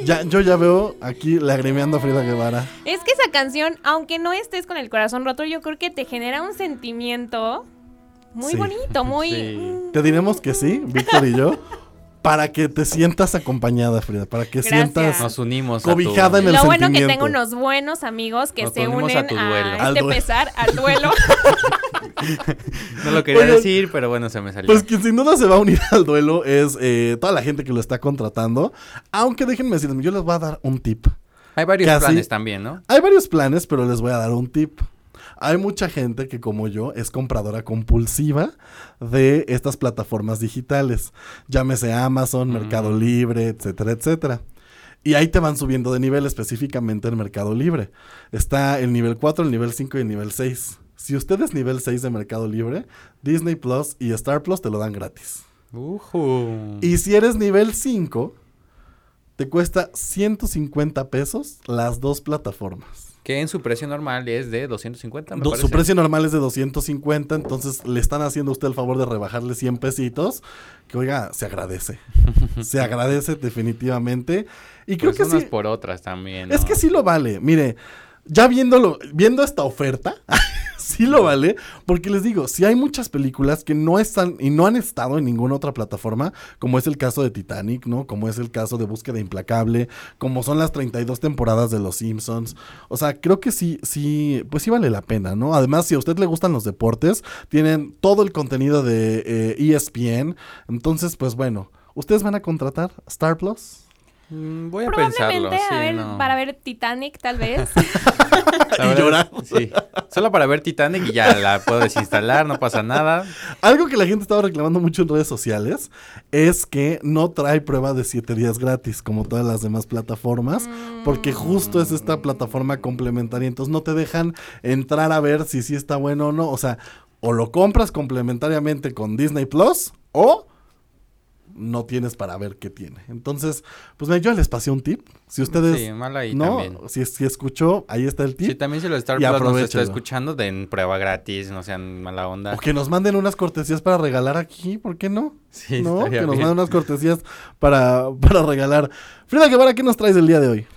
ya, yo ya veo aquí lagrimeando a Frida Guevara. Es que esa canción, aunque no estés con el corazón roto, yo creo que te genera un sentimiento muy Sí. bonito, muy... Sí. Te diremos que sí, Víctor y yo, para que te sientas acompañada, Frida, para que Gracias. sientas Nos unimos a tu- cobijada en el Lo bueno que tengo unos buenos amigos que Nos se unen a tu duelo. a Al este duelo. pesar, al duelo. No lo quería decir, pero bueno, se me salió. Pues quien sin duda se va a unir al duelo es eh, toda la gente que lo está contratando. Aunque déjenme decirles, yo les voy a dar un tip. Hay varios Casi- planes también, ¿no? Hay varios planes, pero les voy a dar un tip. Hay mucha gente que como yo es compradora compulsiva de estas plataformas digitales. Llámese Amazon, Mercado Libre, etcétera, etcétera. Y ahí te van subiendo de nivel específicamente en Mercado Libre. Está el nivel 4, el nivel 5 y el nivel 6. Si usted es nivel 6 de Mercado Libre, Disney Plus y Star Plus te lo dan gratis. Y si eres nivel 5, te cuesta 150 pesos las dos plataformas. Que en su precio normal es de 250, me Do- su precio normal es de 250, entonces le están haciendo a usted el favor de rebajarle 100 pesitos, que oiga, se agradece. se agradece definitivamente. Y creo Pues que unas sí, por otras también. es que sí lo vale. Mire, ya viéndolo, viendo esta oferta, sí lo vale, porque les digo, si hay muchas películas que no están y no han estado en ninguna otra plataforma, como es el caso de Titanic, ¿no? Como es el caso de Búsqueda Implacable, como son las 32 temporadas de Los Simpsons. O sea, creo que sí, sí, pues sí vale la pena, ¿no? Además, si a usted le gustan los deportes, tienen todo el contenido de eh, ESPN. Entonces, pues bueno, ¿ustedes van a contratar Star Plus? Mm, Voy a pensarlo. Probablemente sí, a ver, no. para ver Titanic, tal vez. La y llorar. Sí. Solo para ver Titanic y ya la puedo desinstalar, no pasa nada. Algo que la gente estaba reclamando mucho en redes sociales es que no trae prueba de 7 días gratis como todas las demás plataformas, porque justo es esta plataforma complementaria, entonces no te dejan entrar a ver si sí está bueno o no, o sea, o lo compras complementariamente con Disney Plus o no tienes para ver qué tiene. Entonces, pues mira, yo les pasé un tip. Si ustedes Sí, mal ahí no, también. si, si escuchó, ahí está el tip. Sí, también si lo Star Plus nos está escuchando, den prueba gratis, no sean mala onda. O que nos manden unas cortesías para regalar aquí, ¿por qué no? Sí, ¿No? Que nos manden unas cortesías para, para regalar. Frida Guevara, ¿qué nos traes el día de hoy?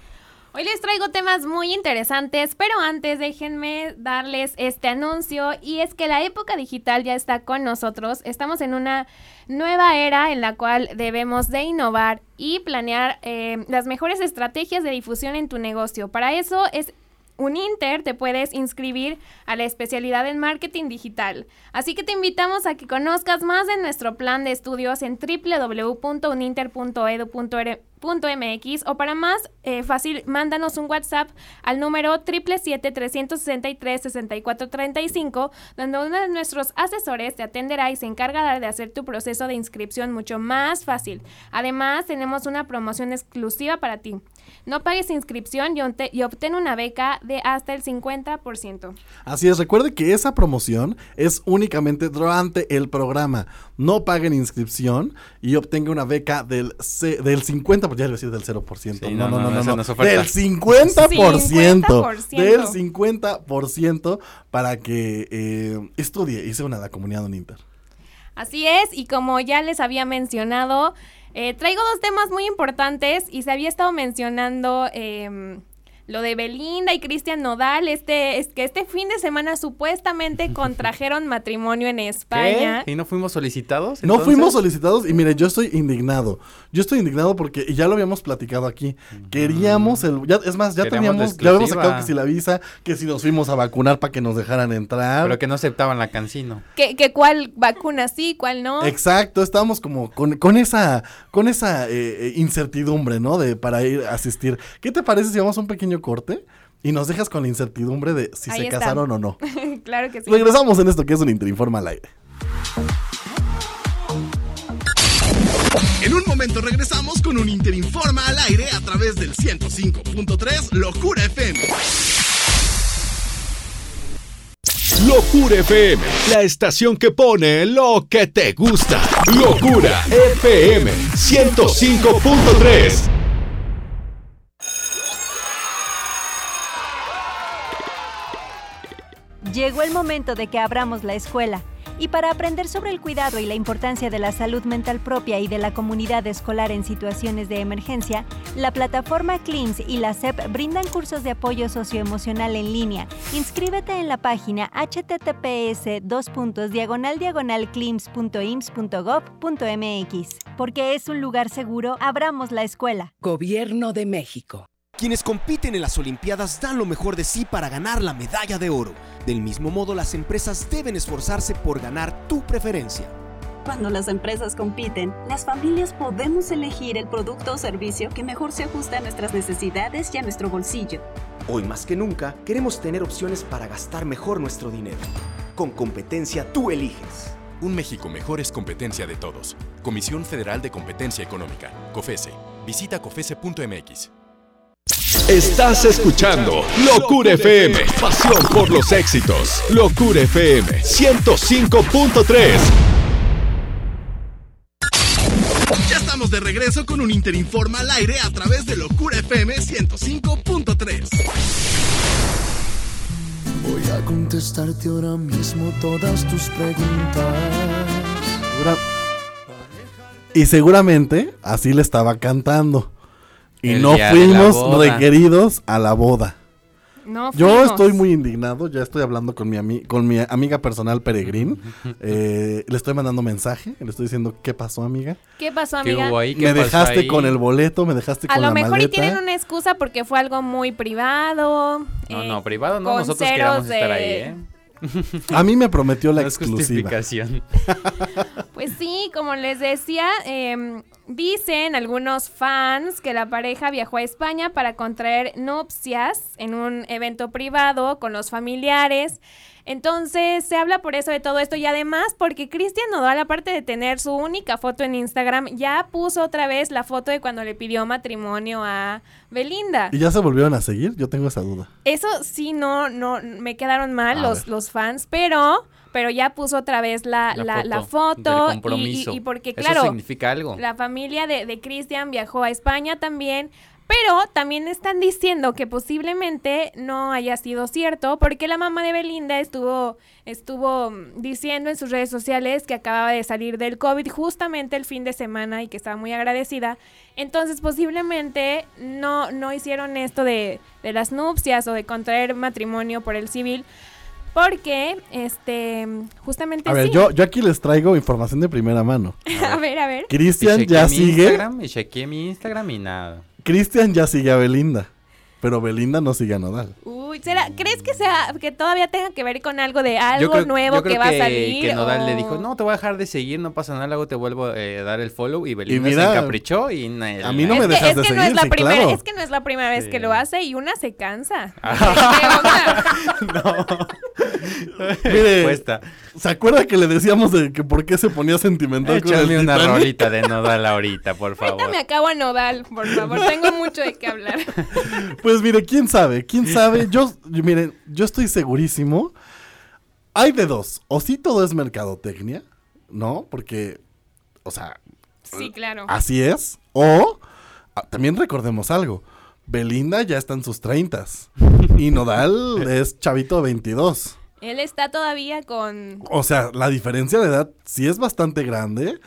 Hoy les traigo temas muy interesantes, pero antes déjenme darles este anuncio y es que la época digital ya está con nosotros. Estamos en una nueva era en la cual debemos de innovar y planear eh, las mejores estrategias de difusión en tu negocio. Para eso es Uninter te puedes inscribir a la especialidad en marketing digital. Así que te invitamos a que conozcas más de nuestro plan de estudios en www.uninter.edu.mx o para más eh, fácil, mándanos un WhatsApp al número 777-363-6435, donde uno de nuestros asesores te atenderá y se encargará de hacer tu proceso de inscripción mucho más fácil. Además, tenemos una promoción exclusiva para ti. No pagues inscripción y, obtén una beca de hasta el 50%. Así es, recuerde que esa promoción es únicamente durante el programa. No paguen inscripción y obtenga una beca del, C- del 50%, ya iba a decir del 0%. Sí, no, no, no, no, no, no oferta. Del 50%. 50%. Del 50% para que eh, estudie y se una a la comunidad Uninter. Así es, y como ya les había mencionado, eh, traigo dos temas muy importantes y se había estado mencionando em, lo de Belinda y Cristian Nodal, este, es que este fin de semana supuestamente contrajeron matrimonio en España. ¿Qué? ¿Y no fuimos solicitados? No fuimos solicitados y mire, yo estoy indignado. Yo estoy indignado porque y ya lo habíamos platicado aquí. Queríamos el ya, es más, ya Queríamos teníamos ya habíamos sacado que si la visa, que si nos fuimos a vacunar para que nos dejaran entrar. Pero que no aceptaban la cancino. Que, que cuál vacuna sí, cuál no. Exacto, estábamos como con, con esa con esa eh, eh, incertidumbre, ¿no? De para ir a asistir. ¿Qué te parece si vamos a un pequeño corte y nos dejas con la incertidumbre de si Ahí se está. casaron o no? claro que sí. Regresamos en esto que es un Interinforma al aire. En un momento regresamos con un Interinforma al aire a través del 105.3 Locura FM. Locura FM, la estación que pone lo que te gusta. Locura FM 105.3. Llegó el momento de que abramos la escuela. Y para aprender sobre el cuidado y la importancia de la salud mental propia y de la comunidad escolar en situaciones de emergencia, la plataforma CLIMS y la SEP brindan cursos de apoyo socioemocional en línea. Inscríbete en la página https clims.ims.gov.mx. Porque es un lugar seguro, abramos la escuela. Gobierno de México. Quienes compiten en las Olimpiadas dan lo mejor de sí para ganar la medalla de oro. Del mismo modo, las empresas deben esforzarse por ganar tu preferencia. Cuando las empresas compiten, las familias podemos elegir el producto o servicio que mejor se ajusta a nuestras necesidades y a nuestro bolsillo. Hoy más que nunca, queremos tener opciones para gastar mejor nuestro dinero. Con competencia tú eliges. Un México mejor es competencia de todos. Comisión Federal de Competencia Económica, COFESE. Visita cofese.mx. Estás escuchando Locura FM, pasión por los éxitos. Locura FM 105.3. Ya estamos de regreso con un Interinforma al aire a través de Locura FM 105.3. Voy a contestarte ahora mismo todas tus preguntas. Y seguramente así le estaba cantando. Y El no de fuimos requeridos a la boda. No Yo estoy muy indignado, ya estoy hablando con mi, ami- con mi amiga personal Peregrín. Eh, le estoy mandando mensaje, le estoy diciendo, ¿qué pasó, amiga? ¿Qué pasó, ¿Qué amiga? hubo ahí? ¿Qué Me pasó dejaste ahí? con el boleto, me dejaste A con lo la mejor y maleta. tienen una excusa porque fue algo muy privado. No, eh, no, privado no, nosotros ceros queríamos estar de- ahí, ¿eh? A mí me prometió la No exclusiva. justificación. Pues sí, como les decía, em, dicen algunos fans que la pareja viajó a España para contraer nupcias en un evento privado con los familiares. Entonces se habla por eso de todo esto y además porque Cristian Nodal, aparte de tener su única foto en Instagram, ya puso otra vez la foto de cuando le pidió matrimonio a Belinda. ¿Y ya se volvieron a seguir? Yo tengo esa duda. Eso sí, no, no, me quedaron mal A los, ver. los fans, pero, pero ya puso otra vez la, La la, foto la foto del y- compromiso. Y, y porque, Eso claro, significa algo. la familia de, de Cristian viajó a España también, pero también están diciendo que posiblemente no haya sido cierto, porque la mamá de Belinda estuvo, estuvo mm, diciendo en sus redes sociales que acababa de salir del COVID justamente el fin de semana y que estaba muy agradecida. Entonces posiblemente no, no hicieron esto de, de las nupcias o de contraer matrimonio por el civil. Porque, este, justamente A ver, sí. yo, yo aquí les traigo información de primera mano. a ver, a ver. Cristian ya mi sigue. Instagram, y chequeé mi Instagram y nada. Cristian ya sigue a Belinda. Pero Belinda no sigue a Nodal. Uy, ¿será, ¿crees que sea que todavía tenga que ver con algo de algo Yo creo- nuevo yo creo que va a salir? Que Nodal le o- dijo, no, te voy a dejar de seguir, no pasa nada, luego te vuelvo eh, a dar el follow. Y Belinda mira, se encaprichó y... a mí no me Es que- dejas es de que no seguir, es la sí, primera, claro. es que no es la primera vez que lo hace y una se cansa. Mire, Respuesta. ¿se acuerda que le decíamos de que por qué se ponía sentimental con el Échame una Titanic? rolita de Nodal ahorita, por favor. Ahorita me acabo a Nodal, por favor, tengo mucho de qué hablar. Pues mire, quién sabe, quién sabe. Yo, yo- miren, yo estoy segurísimo. Hay de dos. O si todo es mercadotecnia, ¿no? Porque, o sea, Sí, claro. así es. O ah, también recordemos algo. Belinda ya está en sus treintas. Y Nodal es chavito 22. Él está todavía con... O sea, la diferencia de edad sí es bastante grande.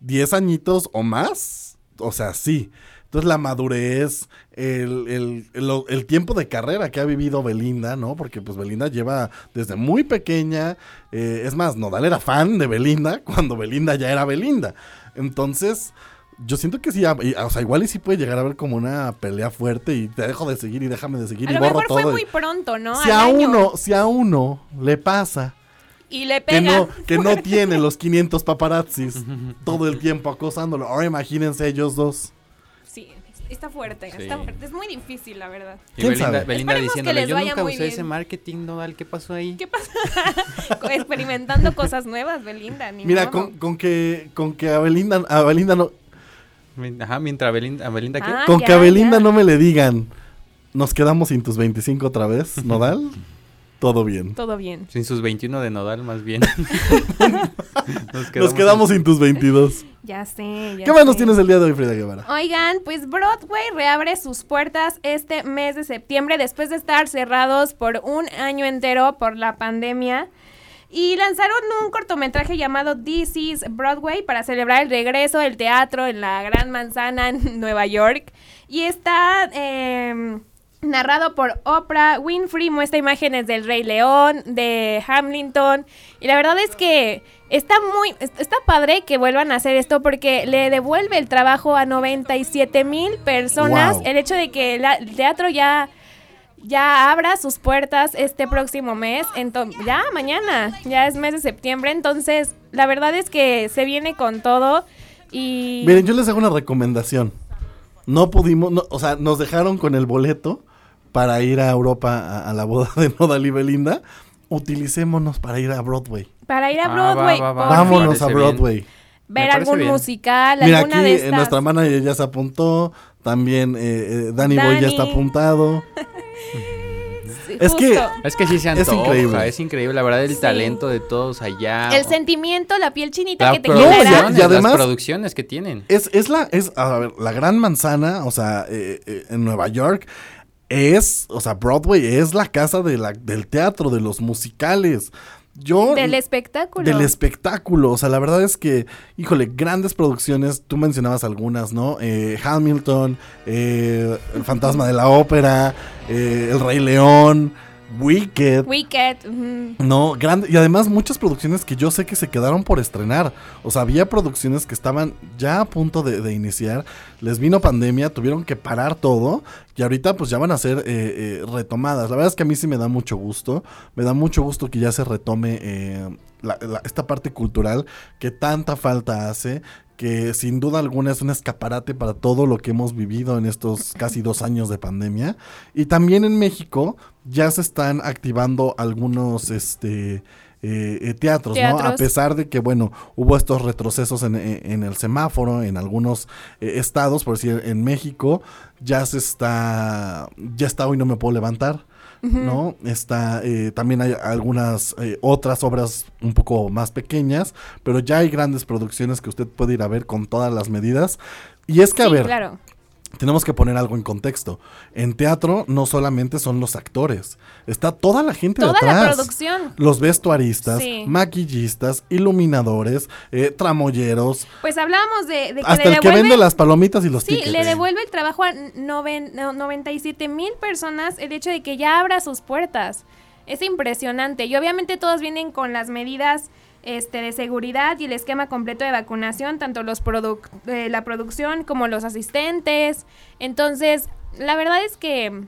10 añitos o más o sea, sí. Entonces la madurez, el, el, el- el tiempo de carrera que ha vivido Belinda, ¿no? Porque pues Belinda lleva desde muy pequeña, eh, es más, Nodal era fan de Belinda cuando Belinda ya era Belinda. Entonces, yo siento que sí, ah, o sea, igual y sí puede llegar a haber como una pelea fuerte y te dejo de seguir y déjame de seguir A y lo borro mejor fue todo. muy y- pronto, ¿no? si Al a año. uno, si a uno le pasa Y le que pega. no, que no tiene los 500 paparazzis todo el tiempo acosándolo. Ahora imagínense ellos dos. Está fuerte, Sí. está fuerte. Es muy difícil, la verdad. Y ¿Quién Belinda, sabe? Belinda diciéndole, les yo vaya nunca usé ese bien". marketing nodal, ¿qué pasó ahí? ¿Qué pasa? Experimentando cosas nuevas, Belinda. Ni Mira, con, con que con que a Belinda, a Belinda no, Ajá, mientras Belinda, ¿a Belinda qué? Ah, con ya, que a Belinda ya. no me le digan, nos quedamos sin tus 25 otra vez, Nodal. Todo bien. Todo bien. Sin sus 21 de nodal, más bien. Nos quedamos sin tus 22. Ya sé, ya ¿Qué más nos tienes el día de hoy, Frida Guevara? Oigan, pues Broadway reabre sus puertas este mes de septiembre después de estar cerrados por un año entero por la pandemia. Y lanzaron un cortometraje llamado This is Broadway para celebrar el regreso del teatro en la Gran Manzana en Nueva York. Y está em, narrado por Oprah Winfrey, muestra imágenes del Rey León, de Hamilton. Y la verdad es que está muy, est- está padre que vuelvan a hacer esto porque le devuelve el trabajo a 97 mil personas. Wow. El hecho de que la- el teatro ya ya abra sus puertas este próximo mes, ya mañana, ya es mes de septiembre, entonces la verdad es que se viene con todo y Miren, yo les hago una recomendación. No pudimos, no, o sea, nos dejaron con el boleto para ir a Europa a, a la boda de Nodal y Belinda. Utilicémonos para ir a Broadway. para ir a Ah, va, Broadway, va, va. Vámonos a bien. Broadway. ver algún bien. musical, Mira, alguna aquí de eh, estas. nuestra manager ya se apuntó. También eh, eh, Danny Boy ya está apuntado. Sí, es que-. Es que sí se Es antoja, increíble. es increíble, la verdad, el Sí. talento de todos allá. el sentimiento, la piel chinita La que te genera. y además- las producciones que tienen. Es, es la, es, a ver, la gran manzana, o sea, eh, eh, en Nueva York, es, o sea, Broadway es la casa de la, del teatro, de los musicales. Yo, del espectáculo. Del espectáculo, o sea, la verdad es que, híjole, grandes producciones, tú mencionabas algunas, ¿no? Eh, Hamilton, eh, El Fantasma de la Ópera, eh, El Rey León, Wicked. Wicked. No, grande. Y además muchas producciones que yo sé que se quedaron por estrenar. O sea, había producciones que estaban ya a punto de, de iniciar. Les vino pandemia, tuvieron que parar todo. Y ahorita pues ya van a ser eh, eh, retomadas. La verdad es que a mí sí me da mucho gusto. Me da mucho gusto que ya se retome eh, la- la- esta parte cultural que tanta falta hace. Que sin duda alguna es un escaparate para todo lo que hemos vivido en estos casi dos años de pandemia. Y también en México ya se están activando algunos este eh, eh, teatros, ¿no? A pesar de que, bueno, hubo estos retrocesos en, en- en el semáforo, en algunos eh, estados, por decir, en México, ya se está, ya está hoy no me puedo levantar. ¿No? Está, eh, también hay algunas eh, otras obras un poco más pequeñas, pero ya hay grandes producciones que usted puede ir a ver con todas las medidas. Y es que, a ver, claro. Tenemos que poner algo en contexto. En teatro no solamente son los actores, está toda la gente Toda de la producción. Los vestuaristas, Sí. maquillistas, iluminadores, eh, tramoyeros, Pues hablábamos de, de que hasta le el que vende las palomitas y los Sí, tickets. le devuelve el trabajo a noven- no, 97 mil personas el hecho de que ya abra sus puertas. Es impresionante. Y obviamente todos vienen con las medidas este, de seguridad y el esquema completo de vacunación, tanto los produc- eh, la producción como los asistentes. Entonces, la verdad es que,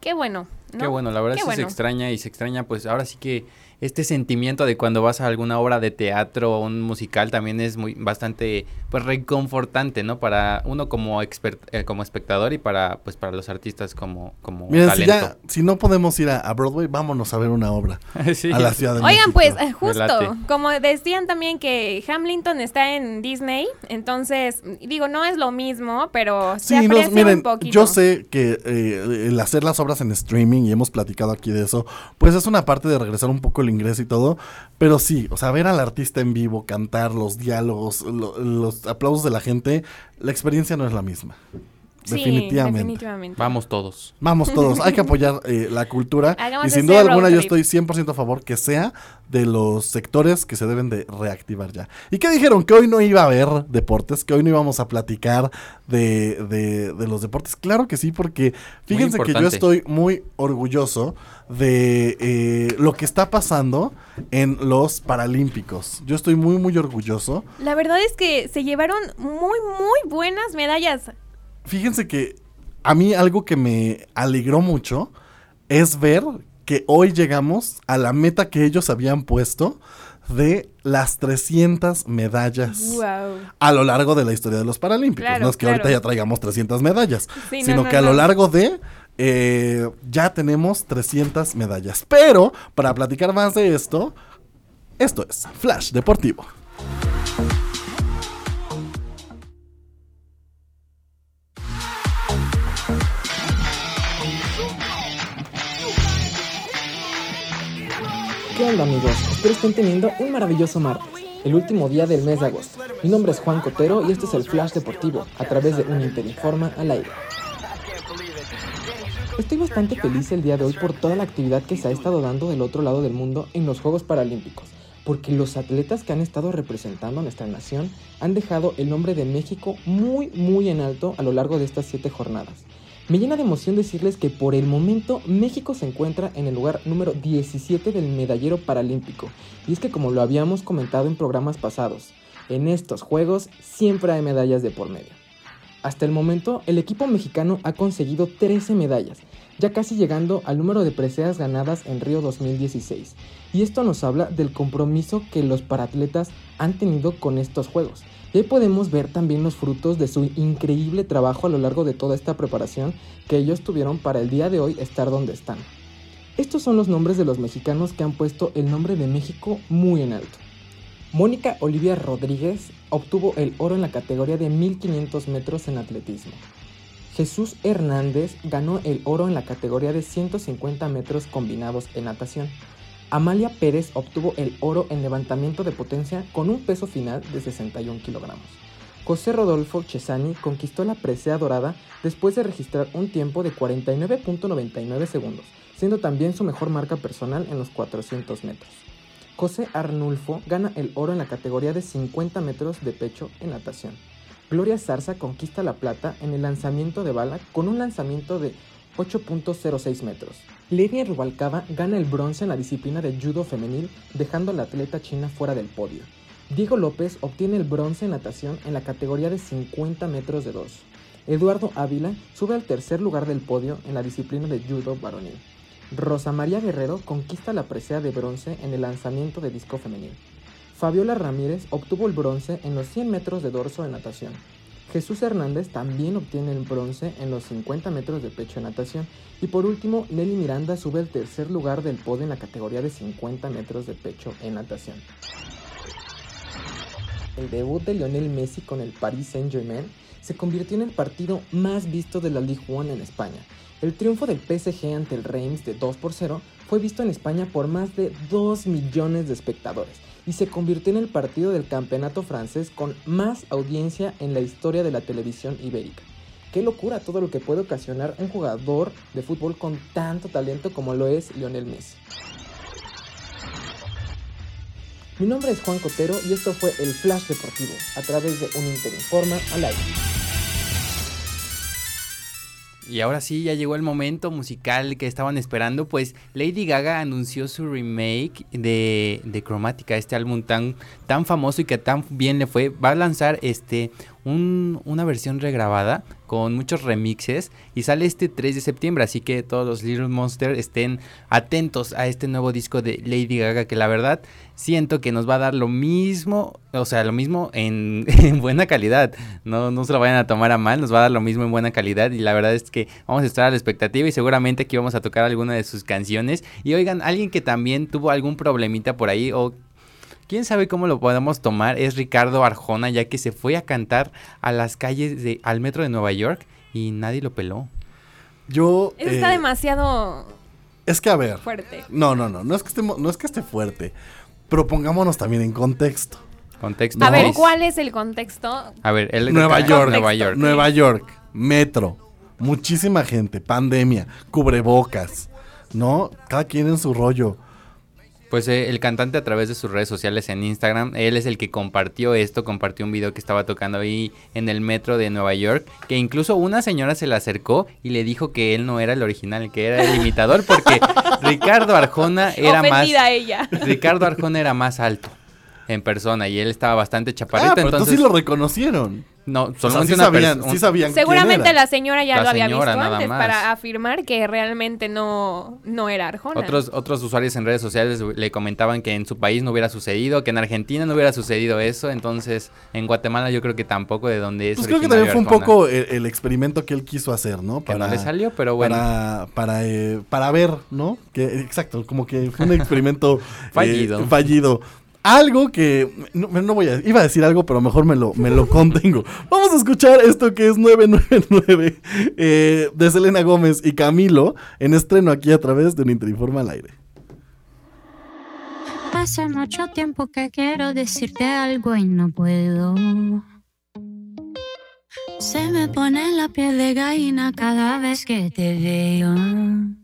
qué bueno. ¿no? Qué bueno, la verdad Qué sí se extraña y se extraña, pues ahora sí que este sentimiento de cuando vas a alguna obra de teatro o un musical también es muy bastante pues reconfortante, ¿no? Para uno como expert, eh, como espectador y para pues para los artistas como como Miren, si, talento. ya, si no podemos ir a, a Broadway, vámonos a ver una obra Sí. a la Ciudad de Oigan, México. pues eh, justo, Relate. como decían también que Hamilton está en Disney, entonces digo, no es lo mismo, pero se Sí, no, aprecia miren, un poquito. yo sé que eh, el hacer las obras en streaming, y hemos platicado aquí de eso, pues es una parte de regresar un poco el ingreso y todo, pero sí, o sea, ver al artista en vivo, cantar, los diálogos, lo- los aplausos de la gente, la experiencia no es la misma. Sí, definitivamente. definitivamente. Vamos todos. Vamos todos, hay que apoyar eh, la cultura Hagamos y sin duda alguna yo estoy 100% a favor que sea de los sectores que se deben de reactivar ya. ¿Y qué dijeron? Que hoy no iba a haber deportes, que hoy no íbamos a platicar de, de- de los deportes. Claro que sí, porque fíjense que yo estoy muy orgulloso de eh, lo que está pasando en los Paralímpicos. Yo estoy muy, muy orgulloso. La verdad es que se llevaron muy, muy buenas medallas. Fíjense que a mí algo que me alegró mucho es ver que hoy llegamos a la meta que ellos habían puesto de las 300 medallas Wow. a lo largo de la historia de los Paralímpicos. Claro, no es que claro. ahorita ya traigamos 300 medallas, Sí, sino no, que a lo largo de eh, ya tenemos 300 medallas. Pero para platicar más de esto, esto es Flash Deportivo. ¿Qué onda amigos? Espero estén teniendo un maravilloso martes, el último día del mes de agosto. Mi nombre es Juan Cotero y este es el Flash Deportivo, a través de un Interinforma al aire. Estoy bastante feliz el día de hoy por toda la actividad que se ha estado dando del otro lado del mundo en los Juegos Paralímpicos, porque los atletas que han estado representando a nuestra nación han dejado el nombre de México muy muy en alto a lo largo de estas siete jornadas. Me llena de emoción decirles que por el momento México se encuentra en el lugar número 17 del medallero paralímpico. Y es que como lo habíamos comentado en programas pasados, en estos Juegos siempre hay medallas de por medio. Hasta el momento, el equipo mexicano ha conseguido 13 medallas, ya casi llegando al número de preseas ganadas en Río 2016. Y esto nos habla del compromiso que los paratletas han tenido con estos Juegos. Y ahí podemos ver también los frutos de su increíble trabajo a lo largo de toda esta preparación que ellos tuvieron para el día de hoy estar donde están. Estos son los nombres de los mexicanos que han puesto el nombre de México muy en alto. Mónica Olivia Rodríguez obtuvo el oro en la categoría de 1500 metros en atletismo. Jesús Hernández ganó el oro en la categoría de 150 metros combinados en natación. Amalia Pérez obtuvo el oro en levantamiento de potencia con un peso final de 61 kilogramos. José Rodolfo Chesani conquistó la presea dorada después de registrar un tiempo de 49.99 segundos, siendo también su mejor marca personal en los 400 metros. José Arnulfo gana el oro en la categoría de 50 metros de pecho en natación. Gloria Zarza conquista la plata en el lanzamiento de bala con un lanzamiento de 8.06 metros. Lenia Rubalcaba gana el bronce en la disciplina de judo femenil, dejando a la atleta china fuera del podio. Diego López obtiene el bronce en natación en la categoría de 50 metros de 2. Eduardo Ávila sube al tercer lugar del podio en la disciplina de judo varonil. Rosa María Guerrero conquista la presea de bronce en el lanzamiento de disco femenil. Fabiola Ramírez obtuvo el bronce en los 100 metros de dorso en natación. Jesús Hernández también obtiene el bronce en los 50 metros de pecho en natación. Y por último, Nelly Miranda sube al tercer lugar del podio en la categoría de 50 metros de pecho en natación. El debut de Lionel Messi con el Paris Saint-Germain se convirtió en el partido más visto de la Ligue 1 en España. El triunfo del PSG ante el Reims de 2 por 0 fue visto en España por más de 2 millones de espectadores y se convirtió en el partido del campeonato francés con más audiencia en la historia de la televisión ibérica. Qué locura todo lo que puede ocasionar un jugador de fútbol con tanto talento como lo es Lionel Messi. Mi nombre es Juan Cotero y esto fue el Flash Deportivo a través de un Interinforma al aire. Y ahora sí, ya llegó el momento musical que estaban esperando, pues Lady Gaga anunció su remake de, de Chromatica, este álbum tan, tan famoso y que tan bien le fue. Va a lanzar este un- una versión regrabada con muchos remixes y sale este 3 de septiembre, así que todos los Little Monster estén atentos a este nuevo disco de Lady Gaga que la verdad siento que nos va a dar lo mismo, o sea, lo mismo en, en buena calidad, no, no se lo vayan a tomar a mal, nos va a dar lo mismo en buena calidad y la verdad es que vamos a estar a la expectativa y seguramente aquí vamos a tocar alguna de sus canciones. Y oigan, alguien que también tuvo algún problemita por ahí o quién sabe cómo lo podemos tomar es Ricardo Arjona, ya que se fue a cantar a las calles de al metro de Nueva York y nadie lo peló. Yo. Eso está eh, demasiado Es que a ver. fuerte. No, no, no. No es que, estemos- no es que esté fuerte. Pero pongámonos también en contexto. Contexto. A ver. ¿cuál es el contexto? A ver, él Nueva York. Nueva York. Nueva York. metro, muchísima gente, pandemia, cubrebocas, ¿no? Cada quien en su rollo. Pues eh, el cantante a través de sus redes sociales en Instagram, él es el que compartió esto, compartió un video que estaba tocando ahí en el metro de Nueva York, que incluso una señora se le acercó y le dijo que él no era el original, que era el imitador, porque Ricardo Arjona era más... Ella. Ricardo Arjona era más alto en persona y él estaba bastante chaparrito, ah, pero entonces... sí lo reconocieron. No, O sea, solamente sí una sabían, sí sabían quién Seguramente era. la señora ya La lo había señora, visto nada antes más. para afirmar que realmente no, no era Arjona. Otros, otros usuarios en redes sociales le comentaban que en su país no hubiera sucedido, que en Argentina no hubiera sucedido eso, entonces en Guatemala yo creo que tampoco de donde es Pues creo que también fue un poco el, el experimento que él quiso hacer, ¿no? Que no le salió, pero bueno. Para, para, eh, para ver, ¿no? Que, exacto, como que fue un experimento eh, Fallido. Algo que no, no voy a iba a decir algo, pero mejor me lo, me lo contengo. Vamos a escuchar esto que es 999 eh, de Selena Gómez y Camilo en estreno aquí a través de un Interinforma al aire. Hace mucho tiempo que quiero decirte algo y no puedo. Se me pone la piel de gallina cada vez que te veo.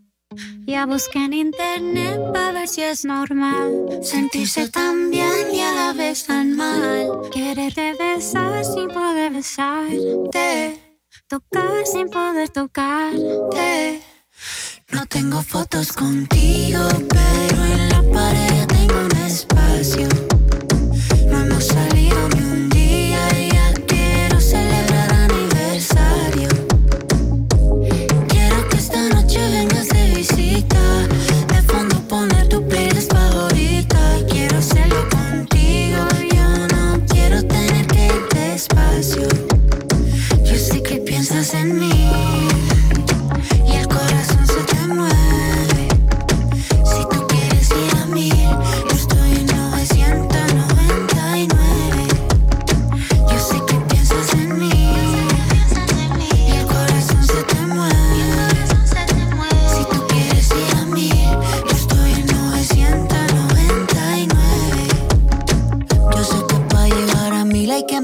Ya busqué en internet para ver si es normal sentirse tan bien y a la vez tan mal. Quererte besar sin poder besarte, tocar sin poder tocarte. No tengo fotos contigo, pero en la pared tengo un espacio.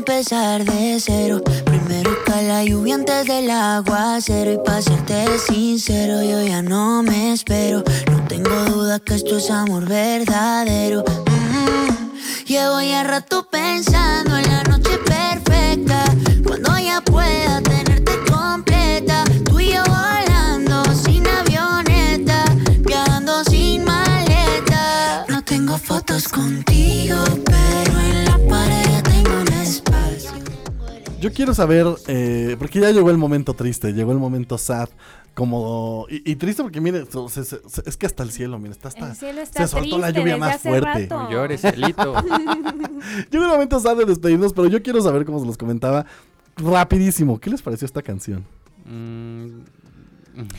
Empezar de cero. Primero cae la lluvia antes del aguacero. Y para serte sincero, yo ya no me espero. No tengo duda que esto es amor verdadero. Mm. Llevo ya rato pensando en la noche perfecta. Cuando ya pueda tenerte completa. Tú y yo volando sin avioneta. Viajando sin maleta. No tengo fotos contigo, quiero saber, eh, porque ya llegó el momento triste, llegó el momento sad, como y, y triste porque mire, so- se- se- se- es que hasta el cielo, mire, está hasta El cielo está se soltó la lluvia más fuerte. rato. No llores, cielito. Llegó el momento sad de despedirnos, pero yo quiero saber cómo se los comentaba rapidísimo. ¿Qué les pareció esta canción?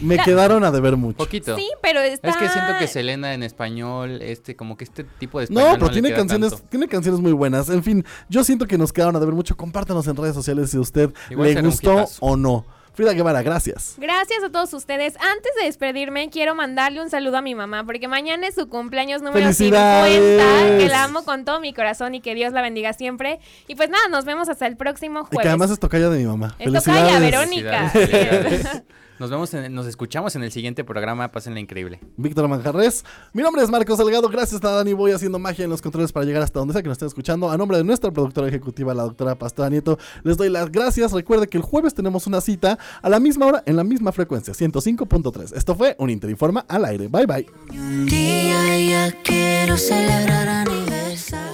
Me La- quedaron a deber mucho. Poquito. Sí, pero está... Es que siento que Selena en español, este, como que este tipo de No, español pero le tiene queda canciones, tanto. tiene canciones muy buenas. En fin, yo siento que nos quedaron a deber mucho. Compártanos en redes sociales si a usted Igual le gustó o no. Frida Guevara, gracias. Gracias a todos ustedes. Antes de despedirme, quiero mandarle un saludo a mi mamá, porque mañana es su cumpleaños número 50, ¡Felicidades! que la amo con todo mi corazón y que Dios la bendiga siempre. Y pues nada, nos vemos hasta el próximo Y que jueves. además es tocaya de mi mamá. Es tocaya, Verónica. Nos vemos, en- nos escuchamos en el siguiente programa. Pásenla increíble. Víctor Manjarres. Mi nombre es Marcos Salgado. Gracias a Dani. Voy haciendo magia en los controles para llegar hasta donde sea que nos estén escuchando. A nombre de nuestra productora ejecutiva, la doctora Pastora Nieto, les doy las gracias. Recuerde que el jueves tenemos una cita a la misma hora, en la misma frecuencia, 105.3. Esto fue un Interinforma al aire. Bye bye. Un día ya quiero celebrar aniversario.